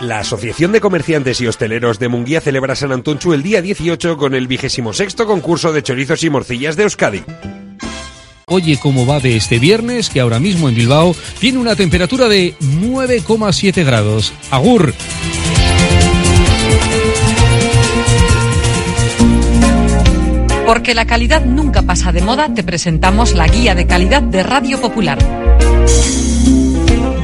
La Asociación de Comerciantes y Hosteleros de Munguía celebra San Antonchu el día 18 con el vigésimo sexto concurso de chorizos y morcillas de Euskadi. Oye cómo va de este viernes, que ahora mismo en Bilbao tiene una temperatura de 9,7 grados. Agur. Porque la calidad nunca pasa de moda, te presentamos la guía de calidad de Radio Popular.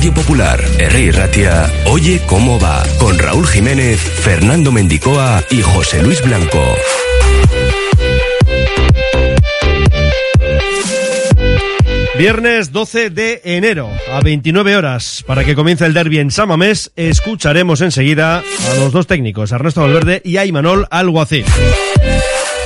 Radio Popular, R. Ratia, Oye cómo va, con Raúl Jiménez, Fernando Mendicoa y José Luis Blanco. Viernes 12 de enero, a 29 horas, para que comience el derby en Samamés, escucharemos enseguida a los dos técnicos, Ernesto Valverde y a Alguacil.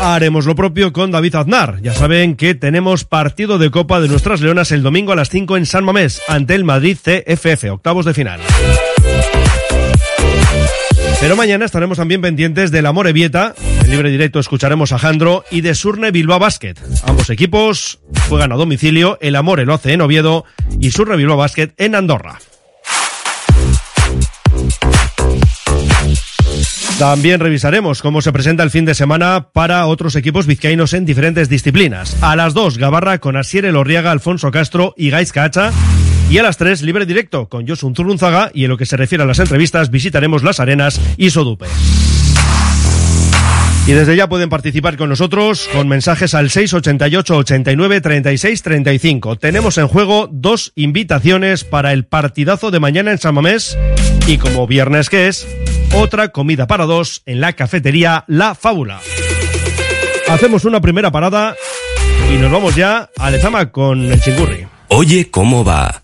Haremos lo propio con David Aznar. Ya saben que tenemos partido de Copa de nuestras Leonas el domingo a las 5 en San Mamés, ante el Madrid CFF, octavos de final. Pero mañana estaremos también pendientes del Amore Vieta. En libre directo escucharemos a Jandro y de Surne Bilbao Basket. Ambos equipos juegan a domicilio. El Amore lo hace en Oviedo y Surne Bilbao Basket en Andorra. También revisaremos cómo se presenta el fin de semana para otros equipos vizcaínos en diferentes disciplinas. A las 2, Gabarra con Asier Elorriaga, Alfonso Castro y Gais Cacha. Y a las 3, libre directo con Josun Zurunzaga. Y en lo que se refiere a las entrevistas, visitaremos Las Arenas y Sodupe. Y desde ya pueden participar con nosotros con mensajes al 688 89 36 35. Tenemos en juego dos invitaciones para el partidazo de mañana en San Mamés y como viernes que es, otra comida para dos en la cafetería La Fábula. Hacemos una primera parada y nos vamos ya a Lezama con el chingurri. Oye cómo va.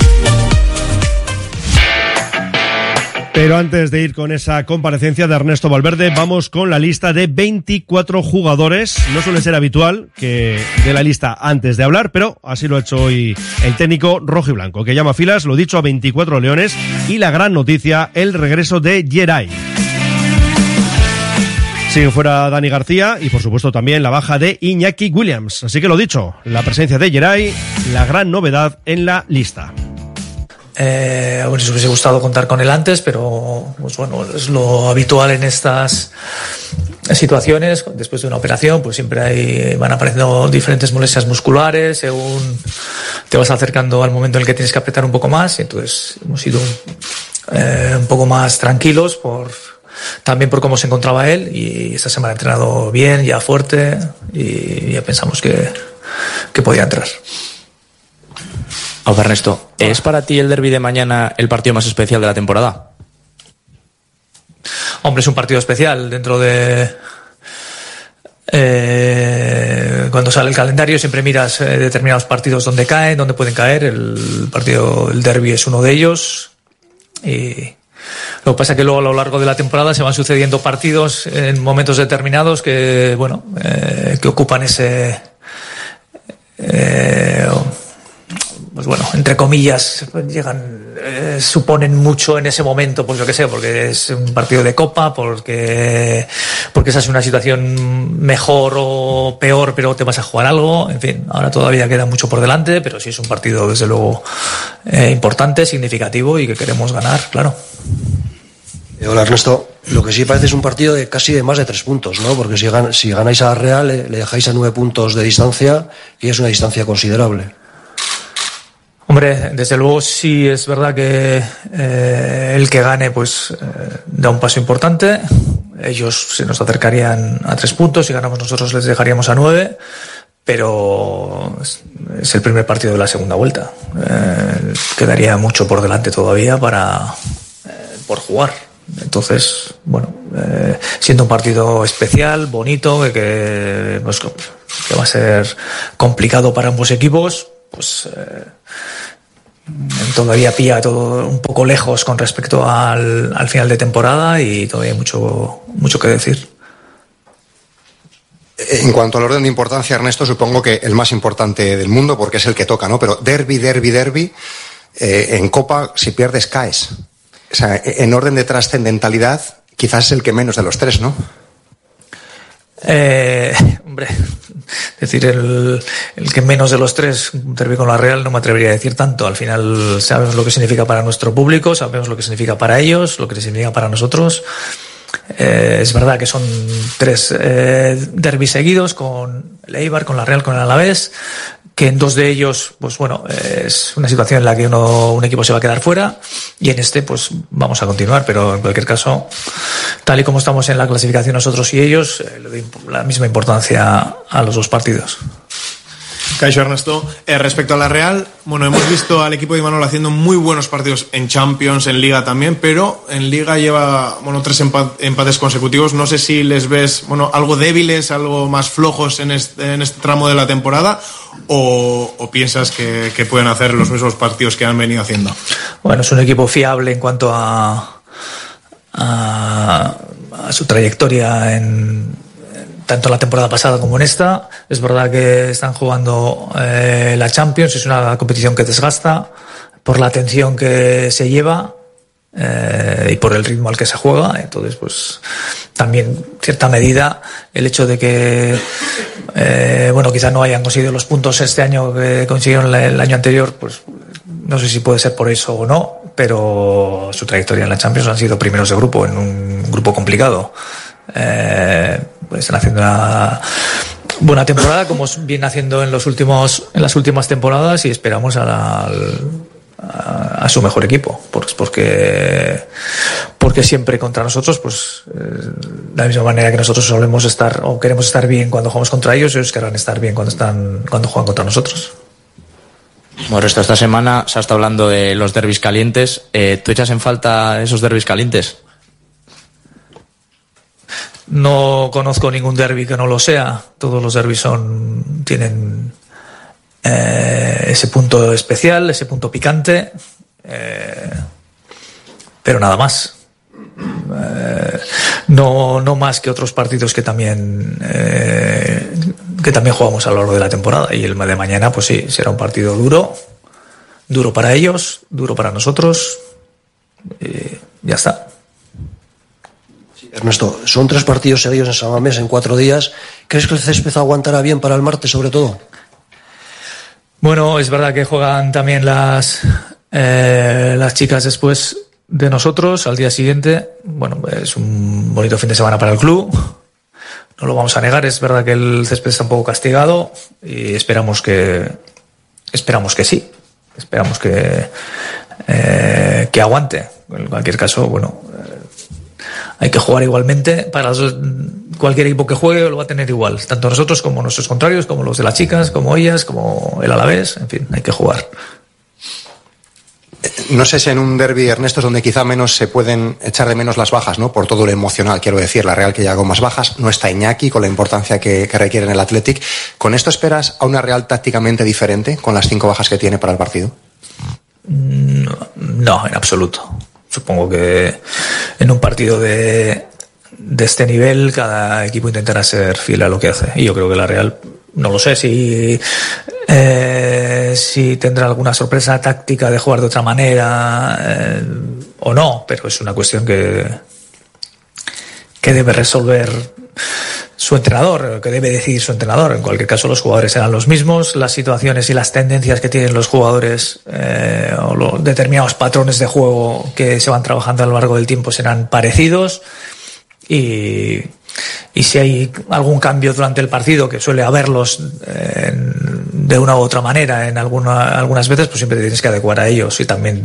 Pero antes de ir con esa comparecencia de Ernesto Valverde, vamos con la lista de 24 jugadores. No suele ser habitual que de la lista antes de hablar, pero así lo ha hecho hoy el técnico rojo y blanco, que llama filas, lo dicho, a 24 leones. Y la gran noticia, el regreso de Geray. Sigue fuera Dani García y por supuesto también la baja de Iñaki Williams. Así que lo dicho, la presencia de Geray, la gran novedad en la lista. Eh, bueno, si hubiese gustado contar con él antes, pero pues bueno, es lo habitual en estas situaciones. Después de una operación, pues siempre hay, van apareciendo diferentes molestias musculares, según te vas acercando al momento en el que tienes que apretar un poco más. Entonces hemos ido eh, un poco más tranquilos por también por cómo se encontraba él y esta semana ha entrenado bien, ya fuerte y ya pensamos que, que podía entrar. Hola Ernesto, ¿es para ti el derby de mañana el partido más especial de la temporada? Hombre, es un partido especial dentro de... Eh, cuando sale el calendario siempre miras eh, determinados partidos donde caen, donde pueden caer. El partido, el derby es uno de ellos. Y lo que pasa es que luego a lo largo de la temporada se van sucediendo partidos en momentos determinados que, bueno, eh, que ocupan ese... Eh, pues bueno, entre comillas, llegan, eh, suponen mucho en ese momento, pues yo que sé, porque es un partido de copa, porque, porque esa es una situación mejor o peor, pero te vas a jugar algo, en fin, ahora todavía queda mucho por delante, pero sí es un partido desde luego eh, importante, significativo y que queremos ganar, claro. Hola Ernesto, lo que sí parece es un partido de casi de más de tres puntos, ¿no? Porque si, si ganáis a Real le, le dejáis a nueve puntos de distancia y es una distancia considerable. Hombre, desde luego sí es verdad que eh, el que gane pues eh, da un paso importante. Ellos se nos acercarían a tres puntos y ganamos nosotros les dejaríamos a nueve, pero es, el primer partido de la segunda vuelta. Eh, quedaría mucho por delante todavía para por jugar. Entonces, bueno, siendo un partido especial, bonito, que, que, pues, que, va a ser complicado para ambos equipos, pues eh, todavía pilla todo un poco lejos con respecto al, al, final de temporada y todavía hay mucho, mucho que decir. En cuanto al orden de importancia, Ernesto, supongo que el más importante del mundo, porque es el que toca, ¿no? Pero derby, derby, derby, eh, en Copa, si pierdes, caes. O sea, en orden de trascendentalidad, quizás es el que menos de los tres, ¿no? Eh, hombre, decir el, el, que menos de los tres derby con la Real no me atrevería a decir tanto. Al final sabemos lo que significa para nuestro público, sabemos lo que significa para ellos, lo que significa para nosotros. Eh, es verdad que son tres eh, derbis seguidos con el Eibar, con la Real, con el Alavés que en dos de ellos, pues bueno, es una situación en la que uno, un equipo se va a quedar fuera y en este, pues vamos a continuar, pero en cualquier caso, tal y como estamos en la clasificación nosotros y ellos, eh, le doy la misma importancia a los dos partidos. Caixo Ernesto, eh, respecto a la Real, bueno, hemos visto al equipo de Imanol haciendo muy buenos partidos en Champions, en Liga también, pero en Liga lleva, bueno, tres empates consecutivos. No sé si les ves, bueno, algo débiles, algo más flojos en este, en este tramo de la temporada o, piensas que, pueden hacer los mismos partidos que han venido haciendo. Bueno, es un equipo fiable en cuanto a, a su trayectoria en tanto la temporada pasada como en esta. Es verdad que están jugando eh, la Champions, es una competición que desgasta por la atención que se lleva eh, y por el ritmo al que se juega. Entonces, pues también, cierta medida, el hecho de que eh, bueno, quizás no hayan conseguido los puntos este año que consiguieron el año anterior, pues no sé si puede ser por eso o no, pero su trayectoria en la Champions han sido primeros de grupo, en un grupo complicado. Eh, pues están haciendo una buena temporada, como viene haciendo en los últimos, en las últimas temporadas, y esperamos a, la, a, a su mejor equipo, porque, porque siempre contra nosotros, pues eh, de la misma manera que nosotros solemos estar o queremos estar bien cuando jugamos contra ellos, ellos querrán estar bien cuando están cuando juegan contra nosotros. Bueno, esto esta semana se ha estado hablando de los derbis calientes. Eh, ¿Tú echas en falta esos derbis calientes? No conozco ningún derby que no lo sea. Todos los derbis son tienen eh, ese punto especial, ese punto picante, eh, pero nada más. Eh, no, no más que otros partidos que también que también jugamos a lo largo de la temporada y el de mañana pues sí será un partido duro duro para ellos duro para nosotros ya está Ernesto, son tres partidos seguidos en San Mamés en cuatro días. ¿Crees que el césped aguantará bien para el martes, sobre todo? Bueno, es verdad que juegan también las, eh, las chicas después de nosotros al día siguiente. Bueno, es un bonito fin de semana para el club. No lo vamos a negar. Es verdad que el césped está un poco castigado y esperamos que, esperamos que sí. Esperamos que, eh, que aguante. En cualquier caso, bueno, eh, hay que jugar igualmente. Para los- cualquier equipo que juegue lo va a tener igual. Tanto nosotros como nuestros contrarios, como los de las chicas, como ellas, como el Alavés. En fin, hay que jugar. No sé si en un derby, Ernesto, es donde quizá menos se pueden echar de menos las bajas, ¿no? Por todo lo emocional, quiero decir. La Real que llega con más bajas, no está Iñaki con la importancia que, que requiere en el Athletic. ¿Con esto esperas a una Real tácticamente diferente con las cinco bajas que tiene para el partido? No, no, en absoluto. Supongo que en un partido de, de este nivel cada equipo intentará ser fiel a lo que hace. Y yo creo que la Real, no lo sé si, eh, si tendrá alguna sorpresa táctica de jugar de otra manera eh, o no, pero es una cuestión que, que debe resolver su entrenador, que debe decidir su entrenador. En cualquier caso, los jugadores serán los mismos, las situaciones y las tendencias que tienen los jugadores eh, o los determinados patrones de juego que se van trabajando a lo largo del tiempo serán parecidos. Y, si hay algún cambio durante el partido, que suele haberlos eh, de una u otra manera en alguna, algunas veces, pues siempre te tienes que adecuar a ellos. Y también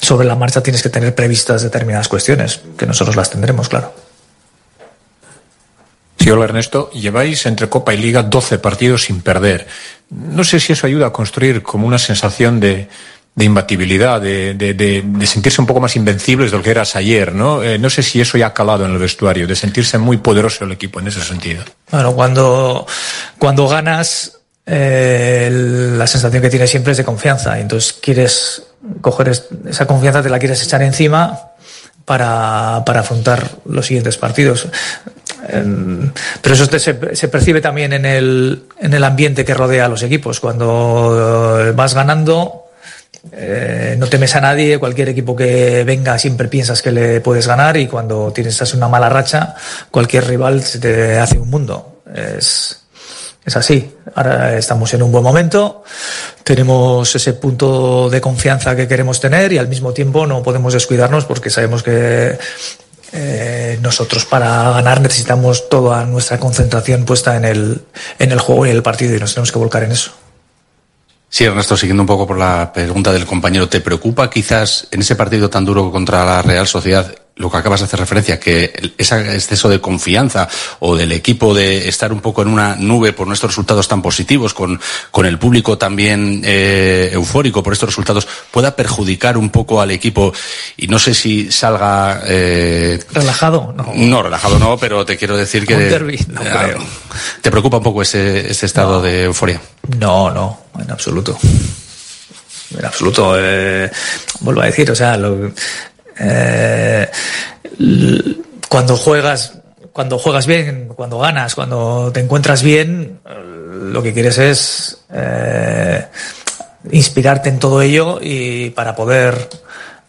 sobre la marcha tienes que tener previstas determinadas cuestiones, que nosotros las tendremos, claro. Sí, hola Ernesto. Lleváis entre Copa y Liga 12 partidos sin perder. No sé si eso ayuda a construir como una sensación de, de imbatibilidad, de, sentirse un poco más invencibles de lo que eras ayer, ¿no? Eh, no sé si eso ya ha calado en el vestuario, de sentirse muy poderoso el equipo en ese sentido. Bueno, cuando, cuando ganas, eh, la sensación que tienes siempre es de confianza. Entonces quieres esa confianza, te la quieres echar encima para, para afrontar los siguientes partidos. Pero eso se, percibe también en el, en el ambiente que rodea a los equipos. Cuando eh, vas ganando, eh, no temes a nadie, cualquier equipo que venga siempre piensas que le puedes ganar y cuando tienes una mala racha, cualquier rival se te hace un mundo. Es, es así. Ahora estamos en un buen momento, tenemos ese punto de confianza que queremos tener y al mismo tiempo no podemos descuidarnos porque sabemos que eh, nosotros para ganar necesitamos toda nuestra concentración puesta en el, en el juego y en el partido y nos tenemos que volcar en eso. Sí, Ernesto, siguiendo un poco por la pregunta del compañero, ¿te preocupa quizás en ese partido tan duro contra la Real Sociedad lo que acabas de hacer referencia, que ese exceso de confianza o del equipo de estar un poco en una nube por nuestros resultados tan positivos, con, con el público también eh, eufórico por estos resultados, pueda perjudicar un poco al equipo? Y no sé si salga... eh, ¿Relajado? No. no, relajado no, pero te quiero decir que... No eh. ¿Te preocupa un poco ese, ese estado de euforia? No, no, en absoluto. En absoluto. eh, vuelvo a decir, o sea, lo- eh, cuando juegas, cuando juegas bien, cuando ganas, cuando te encuentras bien, lo que quieres es eh, inspirarte en todo ello y para poder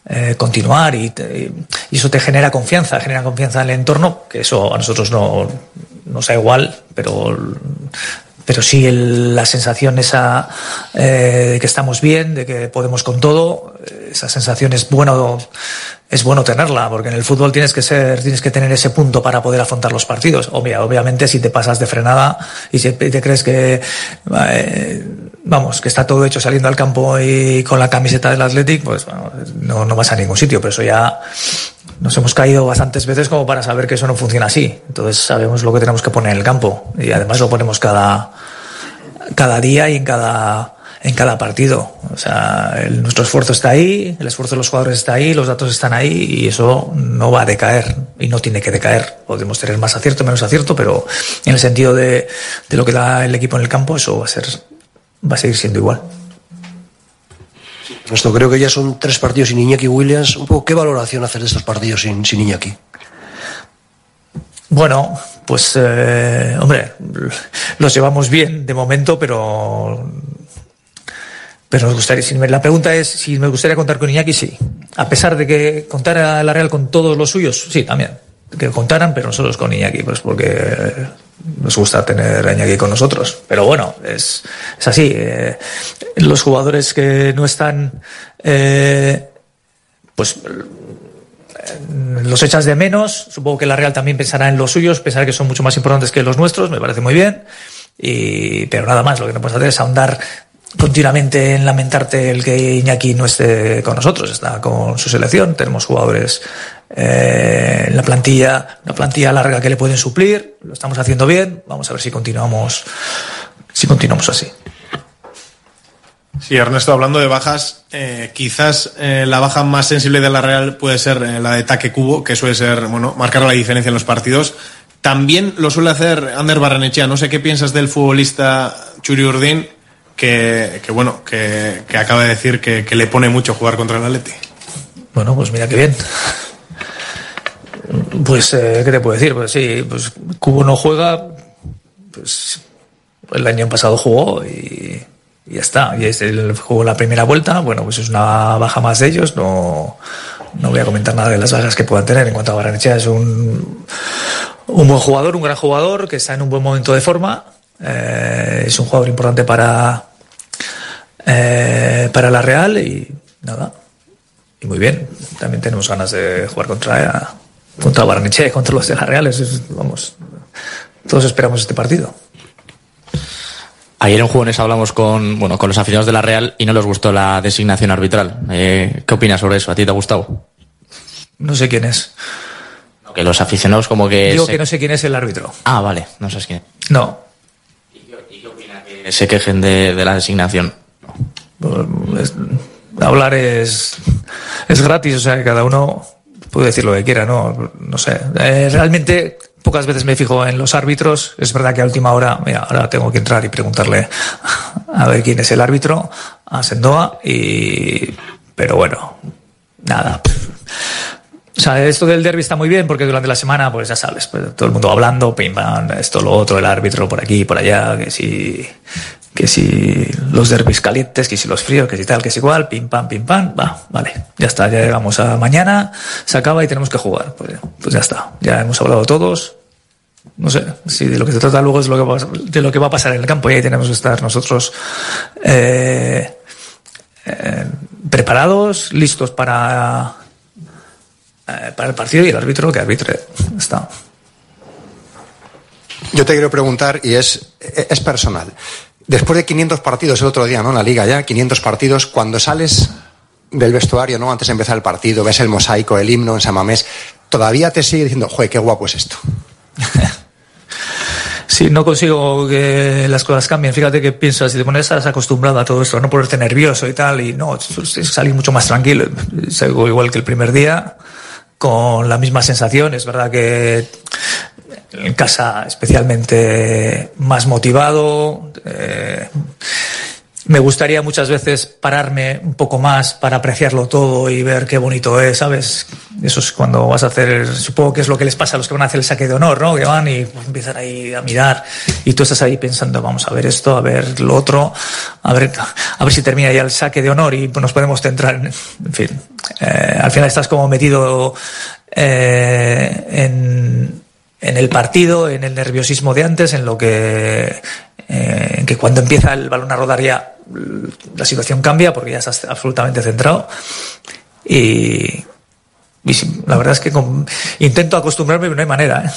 eh, continuar y, y eso te genera confianza, genera confianza en el entorno, que eso a nosotros no, no sea igual, pero pero sí el- la sensación esa eh, de que estamos bien, de que podemos con todo, eh, esa sensación es bueno es bueno tenerla, porque en el fútbol tienes que ser, tienes que tener ese punto para poder afrontar los partidos. Obvia- obviamente, si te pasas de frenada y si te crees que eh, vamos, que está todo hecho saliendo al campo y con la camiseta del Athletic, pues bueno, no, no vas a ningún sitio, pero eso ya nos hemos caído bastantes veces como para saber que eso no funciona así. Entonces sabemos lo que tenemos que poner en el campo y además lo ponemos cada, cada día y en cada, en cada partido. O sea, nuestro esfuerzo está ahí, el esfuerzo de los jugadores está ahí, los datos están ahí y eso no va a decaer y no tiene que decaer. Podemos tener más acierto, menos acierto, pero en el sentido de, de lo que da el equipo en el campo, eso va a ser, va a seguir siendo igual. Esto creo que ya son tres partidos sin Iñaki Williams. Un poco, ¿qué valoración hacer de estos partidos sin, sin Iñaki? Bueno, pues eh, hombre, los llevamos bien de momento, pero pero nos gustaría. La pregunta es si me gustaría contar con Iñaki, sí. A pesar de que contara la Real con todos los suyos, sí, también. Que contaran, pero nosotros con Iñaki, pues porque nos gusta tener a Iñaki con nosotros. Pero bueno, es, es así. eh, los jugadores que no están, eh, pues los echas de menos. Supongo que la Real también pensará en los suyos, pensará que son mucho más importantes que los nuestros, me parece muy bien. Y, pero nada más, lo que no puedes hacer es ahondar continuamente en lamentarte el que Iñaki no esté con nosotros, está con su selección, tenemos jugadores eh, en la plantilla, una plantilla larga que le pueden suplir, lo estamos haciendo bien, vamos a ver si continuamos, si continuamos así. Sí, Ernesto, hablando de bajas, eh, quizás eh, la baja más sensible de la Real puede ser la de Taque Cubo, que suele ser, bueno, marcar la diferencia en los partidos. También lo suele hacer Ander Barrenechea. No sé qué piensas del futbolista Churi Urdin, que, bueno, que, acaba de decir que, le pone mucho jugar contra el Atleti. Bueno, pues mira qué bien. Pues, eh, ¿qué te puedo decir? Pues sí, pues Cubo no juega, pues el año pasado jugó y, ya está. Y jugó la primera vuelta, bueno, pues es una baja más de ellos, no, no voy a comentar nada de las bajas que puedan tener. En cuanto a Barrenechea, es un, un buen jugador, un gran jugador, que está en un buen momento de forma, eh, es un jugador importante para, eh, para la Real y nada, y muy bien. También tenemos ganas de jugar contra, contra Barnechea, contra los de la Real. Es- vamos, todos esperamos este partido. Ayer en Jugones hablamos con, bueno, con los aficionados de la Real y no les gustó la designación arbitral. Eh, ¿Qué opinas sobre eso? ¿A ti te ha gustado? No sé quién es. Que los aficionados como que... Digo se- que no sé quién es el árbitro. Ah, vale, no sabes quién. No. Que se quejen de, de la designación. Es- hablar es, es gratis, o sea, que cada uno puede decir lo que quiera, ¿no? No sé. Eh, realmente pocas veces me fijo en los árbitros. Es verdad que a última hora, mira, ahora tengo que entrar y preguntarle a ver quién es el árbitro, a Sendoa, y, pero bueno, nada. O sea, esto del derby está muy bien porque durante la semana, pues ya sabes, pues, todo el mundo hablando, pim pam, esto, lo otro, el árbitro por aquí, por allá, que si, que si los derbis calientes, que si los fríos, que si tal, que si igual, pim pam, pim pam, va, vale, ya está, ya llegamos a mañana, se acaba y tenemos que jugar. Pues, pues ya está, ya hemos hablado todos. No sé, si de lo que se trata luego es lo que va, de lo que va a pasar en el campo y ahí tenemos que estar nosotros eh, eh, preparados, listos para eh, para el partido y el árbitro que arbitre. Está. Yo te quiero preguntar, y es, es personal. Después de 500 partidos el otro día, ¿no? En la liga ya, 500 partidos, cuando sales del vestuario, ¿no? Antes de empezar el partido, ves el mosaico, el himno en San Mamés, todavía te sigue diciendo, joder, qué guapo es esto. Si no consigo que las cosas cambien, fíjate que piensas, si te pones estás acostumbrado a todo esto, no ponerte nervioso y tal, y no, salir mucho más tranquilo. Salgo igual que el primer día, con la misma sensación. Es verdad que en casa especialmente más motivado. Eh, me gustaría muchas veces pararme un poco más para apreciarlo todo y ver qué bonito es, ¿sabes? Eso es cuando vas a hacer, supongo que es lo que les pasa a los que van a hacer el saque de honor, ¿no? Que van y pues, empiezan ahí a mirar y tú estás ahí pensando, vamos a ver esto, a ver lo otro, a ver, a ver si termina ya el saque de honor y nos podemos centrar en, en fin. Eh, al final estás como metido eh, en, en el partido, en el nerviosismo de antes, en lo que, eh, que cuando empieza el balón a rodar ya la situación cambia porque ya estás absolutamente centrado. Y, y la verdad es que con- intento acostumbrarme, pero no hay manera. ¿eh?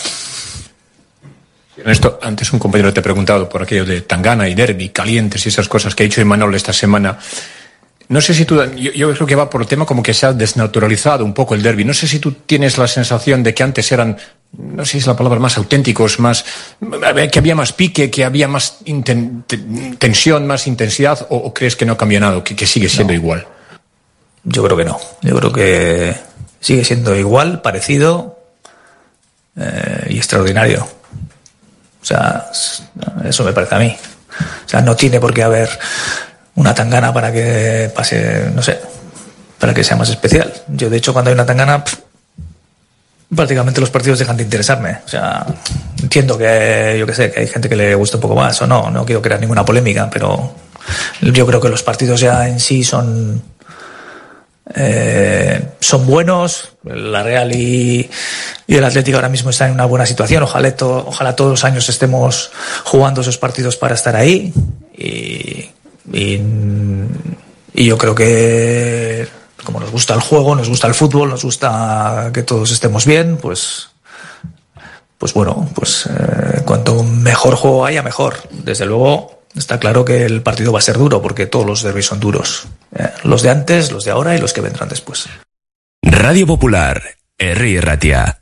Ernesto, antes un compañero te ha preguntado por aquello de Tangana y Derby, calientes y esas cosas que ha dicho Imanol esta semana. No sé si tú, yo, yo creo que va por el tema como que se ha desnaturalizado un poco el derby. No sé si tú tienes la sensación de que antes eran, no sé si es la palabra, más auténticos, más, que había más pique, que había más inten- tensión, más intensidad, o, o crees que no cambia nada, que, que sigue siendo igual. Yo creo que no. Yo creo que sigue siendo igual, parecido eh, y extraordinario. O sea, eso me parece a mí. O sea, no tiene por qué haber una tangana para que pase, no sé, para que sea más especial. Yo, de hecho, cuando hay una tangana, prácticamente los partidos dejan de interesarme. O sea, entiendo que, yo que sé, que hay gente que le gusta un poco más o no, no quiero crear ninguna polémica, pero yo creo que los partidos ya en sí son, eh, son buenos. La Real y, el Atlético ahora mismo están en una buena situación. Ojalá, ojalá todos los años estemos jugando esos partidos para estar ahí. Y, y, yo creo que como nos gusta el juego, nos gusta el fútbol, nos gusta que todos estemos bien, pues pues bueno, pues eh, cuanto mejor juego haya, mejor. Desde luego, está claro que el partido va a ser duro, porque todos los derbis son duros. Eh, los de antes, los de ahora y los que vendrán después. Radio Popular, Herri Ratia.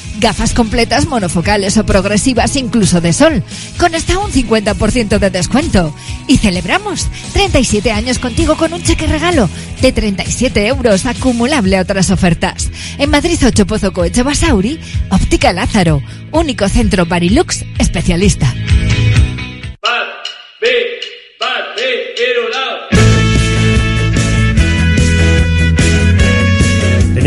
Gafas completas monofocales o progresivas incluso de sol, con hasta un 50% de descuento. Y celebramos 37 años contigo con un cheque regalo de 37 euros acumulable a otras ofertas. En Madrid 8 Pozo Coeche Basauri, Óptica Lázaro, único centro Barilux especialista.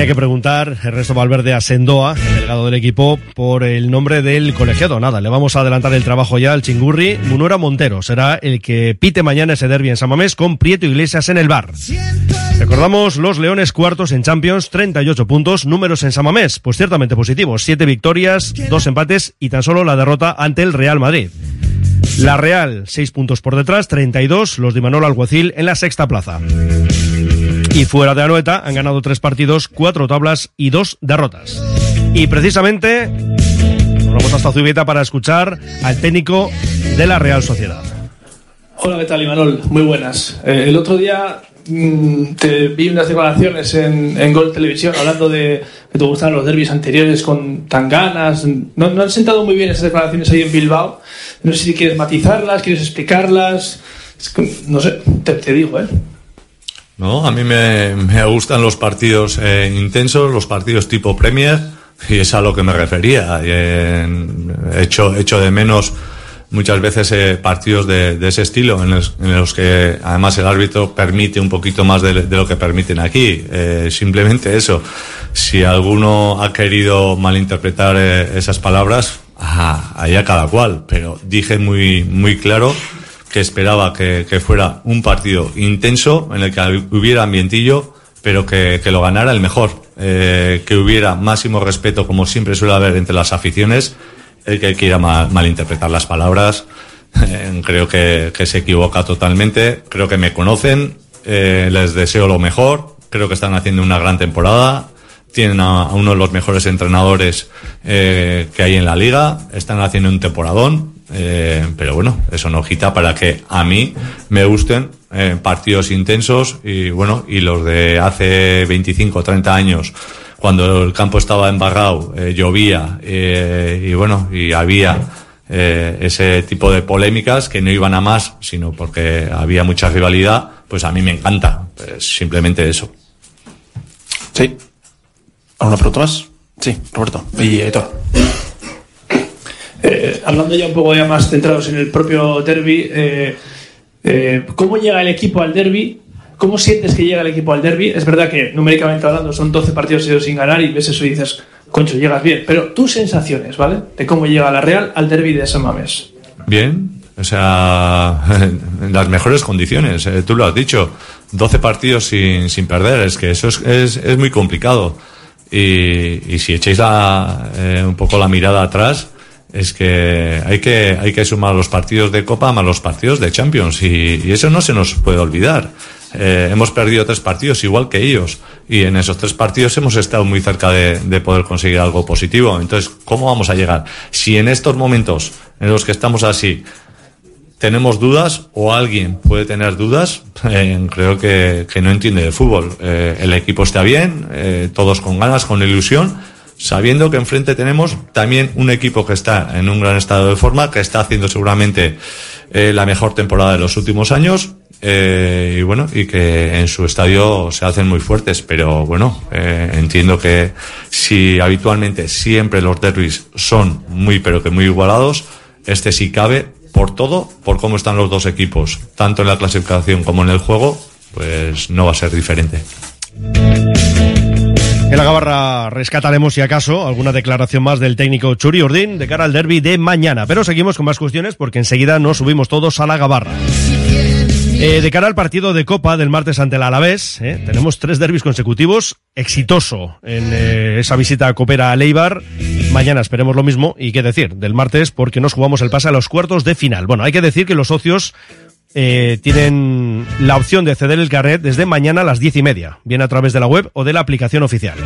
Tenía que preguntar Ernesto Valverde a Sendoa, el delegado del equipo, por el nombre del colegiado. Nada, le vamos a adelantar el trabajo ya al Chingurri. Munuera Montero será el que pite mañana ese derby en San Mamés con Prieto Iglesias en el bar. Recordamos los Leones cuartos en Champions, 38 puntos, números en San Mamés, pues ciertamente positivos, 7 victorias, 2 empates y tan solo la derrota ante el Real Madrid. La Real, 6 puntos por detrás, 32, los de Manolo Alguacil en la sexta plaza. Y fuera de Anoeta han ganado tres partidos, cuatro tablas y dos derrotas. Y precisamente nos vamos hasta Zubieta para escuchar al técnico de la Real Sociedad. Hola, ¿qué tal, Imanol? Muy buenas. Eh, el otro día mm, te vi unas declaraciones en, en Gol Televisión hablando de que te gustaban los derbis anteriores con tan ganas. No, no han sentado muy bien esas declaraciones ahí en Bilbao. No sé si quieres matizarlas, quieres explicarlas. Es que, no sé, te, te digo, ¿eh? No, a mí me, me gustan los partidos eh, intensos, los partidos tipo Premier, y es a lo que me refería. Y, eh, echo, echo de menos muchas veces eh, partidos de, de ese estilo, en los, en los que además el árbitro permite un poquito más de, de lo que permiten aquí. Eh, simplemente eso. Si alguno ha querido malinterpretar eh, esas palabras, ajá, allá cada cual. Pero dije muy, muy claro que esperaba que, que fuera un partido intenso en el que hubiera ambientillo, pero que, que lo ganara el mejor. Eh, que hubiera máximo respeto, como siempre suele haber entre las aficiones. El que quiera mal- malinterpretar las palabras, creo que, que se equivoca totalmente. Creo que me conocen, eh, les deseo lo mejor. Creo que están haciendo una gran temporada. Tienen a, a uno de los mejores entrenadores eh, que hay en la liga. Están haciendo un temporadón. Eh, pero bueno, eso no quita para que a mí me gusten eh, partidos intensos y bueno, y los de hace 25 o 30 años, cuando el campo estaba embarrado, eh, llovía eh, y bueno, y había eh, ese tipo de polémicas que no iban a más, sino porque había mucha rivalidad, pues a mí me encanta, pues simplemente eso. Sí. ¿Alguna pregunta más? Sí, Roberto. Y Aitor. Eh, hablando ya un poco ya más centrados en el propio derby, eh, eh, ¿cómo llega el equipo al derby? ¿Cómo sientes que llega el equipo al derby? Es verdad que numéricamente hablando son 12 partidos seguidos sin ganar y ves eso y dices, concho, llegas bien. Pero tus sensaciones, ¿vale? De cómo llega la Real al derby de San Mamés. Bien, o sea, en las mejores condiciones, tú lo has dicho, 12 partidos sin, sin perder, es que eso es, es, muy complicado. Y, si echáis la, un poco la mirada atrás, es que hay que, hay que sumar los partidos de Copa más los partidos de Champions y, eso no se nos puede olvidar. Eh, hemos perdido tres partidos igual que ellos y en esos tres partidos hemos estado muy cerca de, de poder conseguir algo positivo. Entonces, ¿cómo vamos a llegar? Si en estos momentos en los que estamos así tenemos dudas o alguien puede tener dudas, eh, creo que, que no entiende de fútbol. Eh, el equipo está bien, todos con ganas, con ilusión, sabiendo que enfrente tenemos también un equipo que está en un gran estado de forma, que está haciendo seguramente eh, la mejor temporada de los últimos años. eh, y bueno, y que en su estadio se hacen muy fuertes, pero bueno, eh, entiendo que si habitualmente siempre los derbis son muy, pero que muy igualados, este sí cabe por todo, por cómo están los dos equipos, tanto en la clasificación como en el juego, pues no va a ser diferente. En la Gabarra rescataremos, si acaso, alguna declaración más del técnico Churi Urdín de cara al derby de mañana. Pero seguimos con más cuestiones porque enseguida nos subimos todos a la Gabarra. Eh, de cara al partido de Copa del martes ante el Alavés, eh, tenemos tres derbis consecutivos, exitoso en eh, esa visita a Copera a Leibar. Mañana esperemos lo mismo y qué decir del martes porque nos jugamos el pase a los cuartos de final. Bueno, hay que decir que los socios eh, tienen la opción de ceder el carnet desde mañana a las diez y media, bien a través de la web o de la aplicación oficial.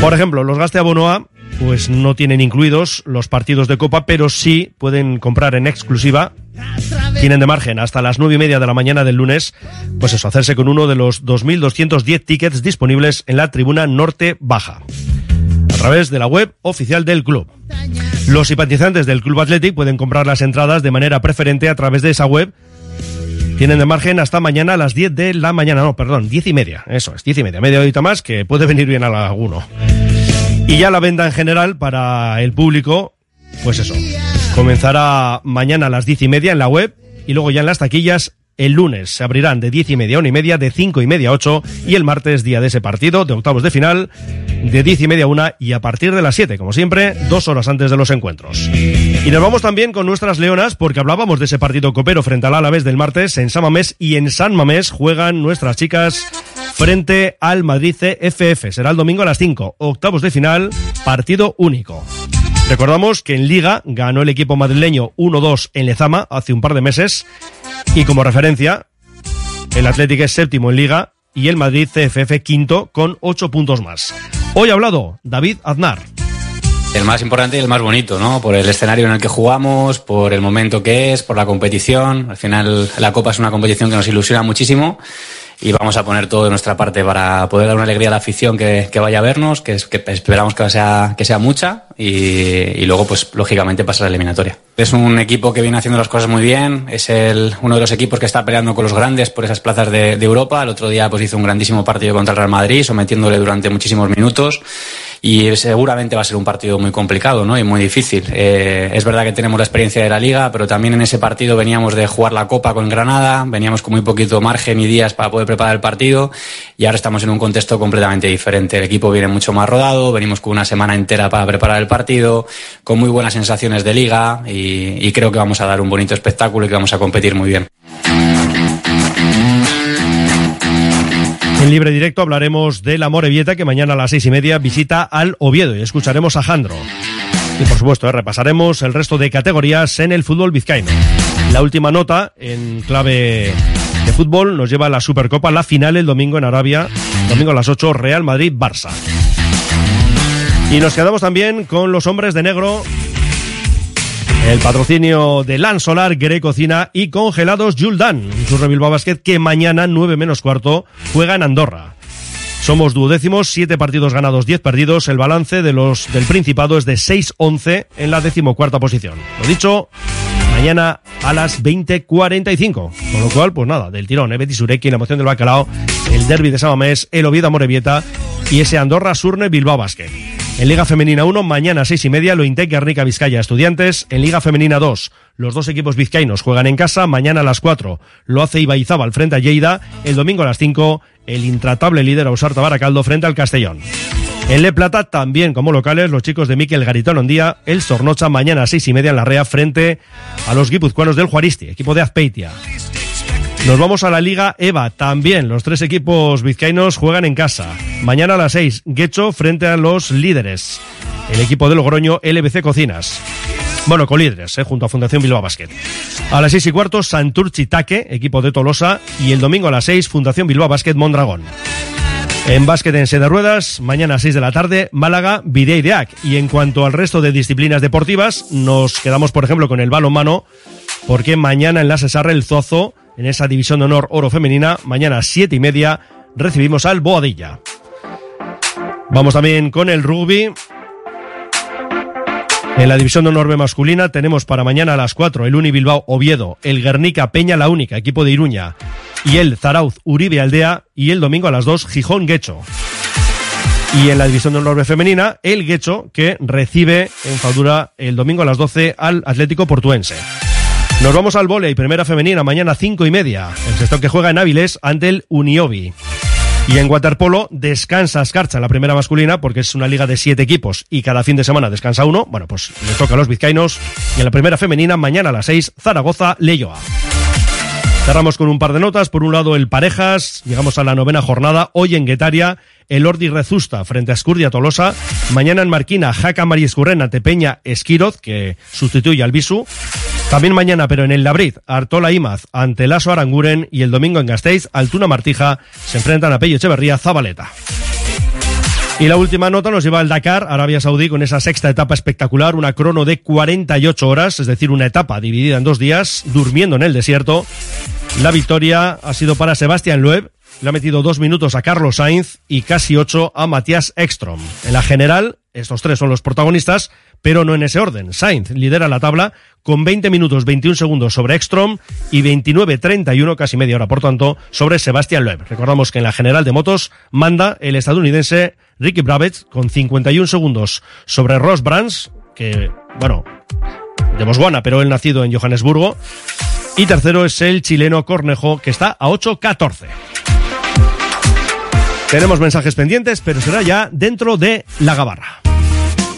Por ejemplo, los Gaste Abonoa pues no tienen incluidos los partidos de Copa, pero sí pueden comprar en exclusiva. Tienen de margen hasta las nueve y media de la mañana del lunes, pues eso, hacerse con uno de los 2.210 tickets disponibles en la tribuna norte baja, a través de la web oficial del club. Los simpatizantes del Club Athletic pueden comprar las entradas de manera preferente a través de esa web. Tienen de margen hasta mañana a las 10 de la mañana, no, perdón, 10 y media, eso es, 10 y media, media horita más que puede venir bien a alguno. Y ya la venta en general para el público, pues eso, comenzará mañana a las 10 y media en la web y luego ya en las taquillas el lunes se abrirán de 10 y media a 1 y media, de 5 y media a 8 y el martes, día de ese partido, de octavos de final, de 10 y media a 1 y a partir de las 7, como siempre, dos horas antes de los encuentros. Y nos vamos también con nuestras leonas porque hablábamos de ese partido copero frente al Alavés del martes en San Mamés y en San Mamés juegan nuestras chicas frente al Madrid CFF. Será el domingo a las 5, octavos de final, partido único. Recordamos que en Liga ganó el equipo madrileño 1-2 en Lezama hace un par de meses y como referencia, el Atlético es séptimo en Liga y el Madrid CFF quinto con ocho puntos más. Hoy ha hablado David Aznar. El más importante y el más bonito, ¿no? Por el escenario en el que jugamos, por el momento que es, por la competición. Al final, la Copa es una competición que nos ilusiona muchísimo y vamos a poner todo de nuestra parte para poder dar una alegría a la afición que, que vaya a vernos, que, es, que esperamos que sea, que sea mucha y, y, luego, pues, lógicamente, pasar a la eliminatoria. Es un equipo que viene haciendo las cosas muy bien, es el, uno de los equipos que está peleando con los grandes por esas plazas de, de Europa. El otro día, pues, hizo un grandísimo partido contra el Real Madrid, sometiéndole durante muchísimos minutos y seguramente va a ser un partido muy complicado ¿no? y muy difícil. Eh, es verdad que tenemos la experiencia de la liga, pero también en ese partido veníamos de jugar la Copa con Granada, veníamos con muy poquito margen y días para poder preparar el partido y ahora estamos en un contexto completamente diferente. El equipo viene mucho más rodado, venimos con una semana entera para preparar el partido, con muy buenas sensaciones de liga y, y creo que vamos a dar un bonito espectáculo y que vamos a competir muy bien. En libre directo hablaremos de la Morevieta que mañana a las seis y media visita al Oviedo y escucharemos a Jandro. Y por supuesto, eh, repasaremos el resto de categorías en el fútbol vizcaíno. La última nota en clave de fútbol nos lleva a la Supercopa, la final el domingo en Arabia, domingo a las 8, Real Madrid-Barça. Y nos quedamos también con los hombres de negro el patrocinio de Lan Solar, Grey Cocina y Congelados Juldan. Surre Bilbao Basket que mañana, 9 menos cuarto, juega en Andorra. Somos duodécimos, 7 partidos ganados, 10 perdidos. El balance de los del Principado es de 6-11 en la decimocuarta posición. Lo dicho, mañana a las 20.45. Con lo cual, pues nada, del tirón, ¿eh? Betis la emoción del bacalao, el derby de Samamés, el Oviedo Morevieta y ese Andorra Surne Bilbao Basket. En Liga Femenina 1, mañana a 6 y media, lo Intec Guernica Vizcaya Estudiantes. En Liga Femenina 2, los dos equipos vizcaínos juegan en casa. Mañana a las 4, lo hace Ibaizábal frente a Lleida. El domingo a las 5, el intratable líder Ausarta Baracaldo frente al Castellón. En Le Plata, también como locales, los chicos de Miquel Garitón Ondía, el Sornocha mañana a 6 y media en la Rea frente a los guipuzcoanos del Juaristi, equipo de Azpeitia. Nos vamos a la Liga EVA. También los tres equipos vizcaínos juegan en casa. Mañana a las 6, Guecho frente a los líderes. El equipo de Logroño, LBC Cocinas. Bueno, con líderes, eh, junto a Fundación Bilbao Basket. A las 6 y cuarto, Santurchi Taque, equipo de Tolosa. Y el domingo a las 6, Fundación Bilbao Basket Mondragón. En básquet en sede ruedas, mañana a 6 de la tarde, Málaga, Videideac. Y en cuanto al resto de disciplinas deportivas, nos quedamos, por ejemplo, con el balonmano, porque mañana en la Cesarre el Zozo en esa división de honor oro femenina. Mañana a siete y media recibimos al Boadilla. Vamos también con el rugby. En la división de honor masculina tenemos para mañana a las 4 el Uni Bilbao Oviedo, el Guernica Peña La Única, equipo de Iruña, y el Zarauz Uribe Aldea, y el domingo a las 2 Gijón Guecho. Y en la división de honor femenina, el Guecho, que recibe en Faudura el domingo a las 12 al Atlético Portuense. Nos vamos al y primera femenina, mañana cinco y media. El sexto que juega en Áviles ante el Uniobi. Y en waterpolo descansa Escarcha, la primera masculina, porque es una liga de siete equipos y cada fin de semana descansa uno. Bueno, pues le toca a los vizcaínos. Y en la primera femenina, mañana a las seis, Zaragoza, Leyoa. Cerramos con un par de notas. Por un lado, el Parejas. Llegamos a la novena jornada. Hoy en Guetaria, el Ordi Rezusta frente a Escurdia Tolosa. Mañana en Marquina, Jaca Mariescurrena, Tepeña, Esquiroz, que sustituye al Bisu. También mañana, pero en el Labrit, Artola Imaz ante Laso Aranguren y el domingo en Gasteiz, Altuna Martija se enfrentan a Pello Echeverría Zabaleta. Y la última nota nos lleva al Dakar, Arabia Saudí, con esa sexta etapa espectacular, una crono de 48 horas, es decir, una etapa dividida en dos días, durmiendo en el desierto. La victoria ha sido para Sebastián Loeb, le ha metido dos minutos a Carlos Sainz y casi ocho a Matías Ekstrom. En la general, estos tres son los protagonistas, pero no en ese orden. Sainz lidera la tabla con 20 minutos 21 segundos sobre Ekstrom y 29-31, casi media hora, por tanto, sobre Sebastián Loeb. Recordamos que en la general de motos manda el estadounidense Ricky Brabec con 51 segundos sobre Ross Brands, que, bueno, de pero él nacido en Johannesburgo. Y tercero es el chileno Cornejo, que está a 8-14. Tenemos mensajes pendientes, pero será ya dentro de la gabarra.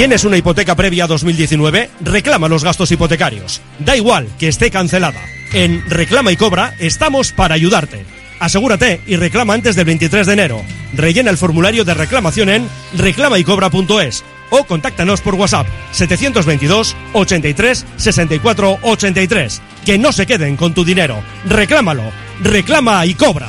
¿Tienes una hipoteca previa a 2019? Reclama los gastos hipotecarios. Da igual que esté cancelada. En Reclama y Cobra estamos para ayudarte. Asegúrate y reclama antes del 23 de enero. Rellena el formulario de reclamación en reclamaycobra.es o contáctanos por WhatsApp 722 83 64 83. Que no se queden con tu dinero. Reclámalo. Reclama y cobra.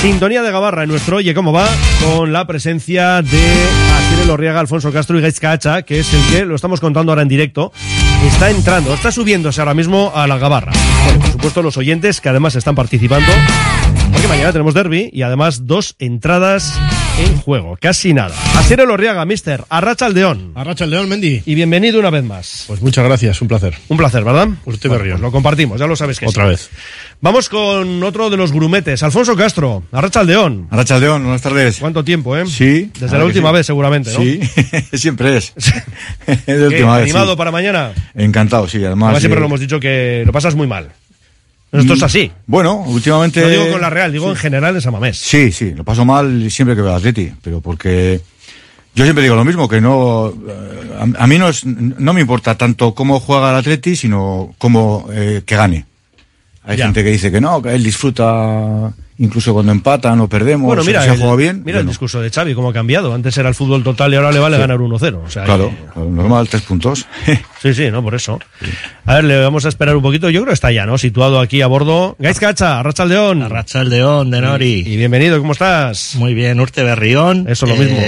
Sintonía de Gabarra en nuestro Oye Cómo Va, con la presencia de Lorriaga, Alfonso Castro y Gaizka Hacha, que es el que lo estamos contando ahora en directo. Está entrando, está subiéndose ahora mismo a la Gabarra. Bueno, por supuesto, los oyentes que además están participando, porque mañana tenemos derby y además dos entradas en juego, casi nada. Asier Lorriaga, mister, Arracha Aldeón. Arracha Aldeón, Mendy. Y bienvenido una vez más. Pues muchas gracias, un placer. Un placer, ¿verdad? Usted Bueno, me río. pues lo compartimos, ya lo sabes que Otra sí. vez. Vamos con otro de los grumetes, Alfonso Castro, Arracha Aldeón. Arrachaldeón, buenas tardes. ¿Cuánto tiempo, eh? Sí. Desde la última sí. vez, seguramente, ¿no? Sí, siempre es. es la última vez. ¿Animado sí. para mañana? Encantado, sí. Además, Además, siempre eh, lo hemos dicho que lo pasas muy mal. Esto es mm, así. Bueno, últimamente. No digo con la Real, digo en general en Samamés. Sí, sí, lo paso mal siempre que veo al Atleti, pero porque yo siempre digo lo mismo, que no. eh, A, a mí no, es- no me importa tanto cómo juega el Atleti, sino cómo eh, que gane. Hay Ya. gente que dice que no, que él disfruta incluso cuando empatan o perdemos, Bueno, o mira, se ha jugado bien. mira el discurso de Xavi, cómo ha cambiado. Antes era el fútbol total y ahora le vale Sí. ganar 1-0. O sea, claro, que- normal, tres puntos. Sí, sí, no, por eso. A ver, le vamos a esperar un poquito. Yo creo que está ya, ¿no? Situado aquí a bordo. Gaiz Cacha, Arrachaldeón. Arrachaldeón, de Nori. Y, y bienvenido, ¿cómo estás? Muy bien, Urte Berrión. Eso lo mismo.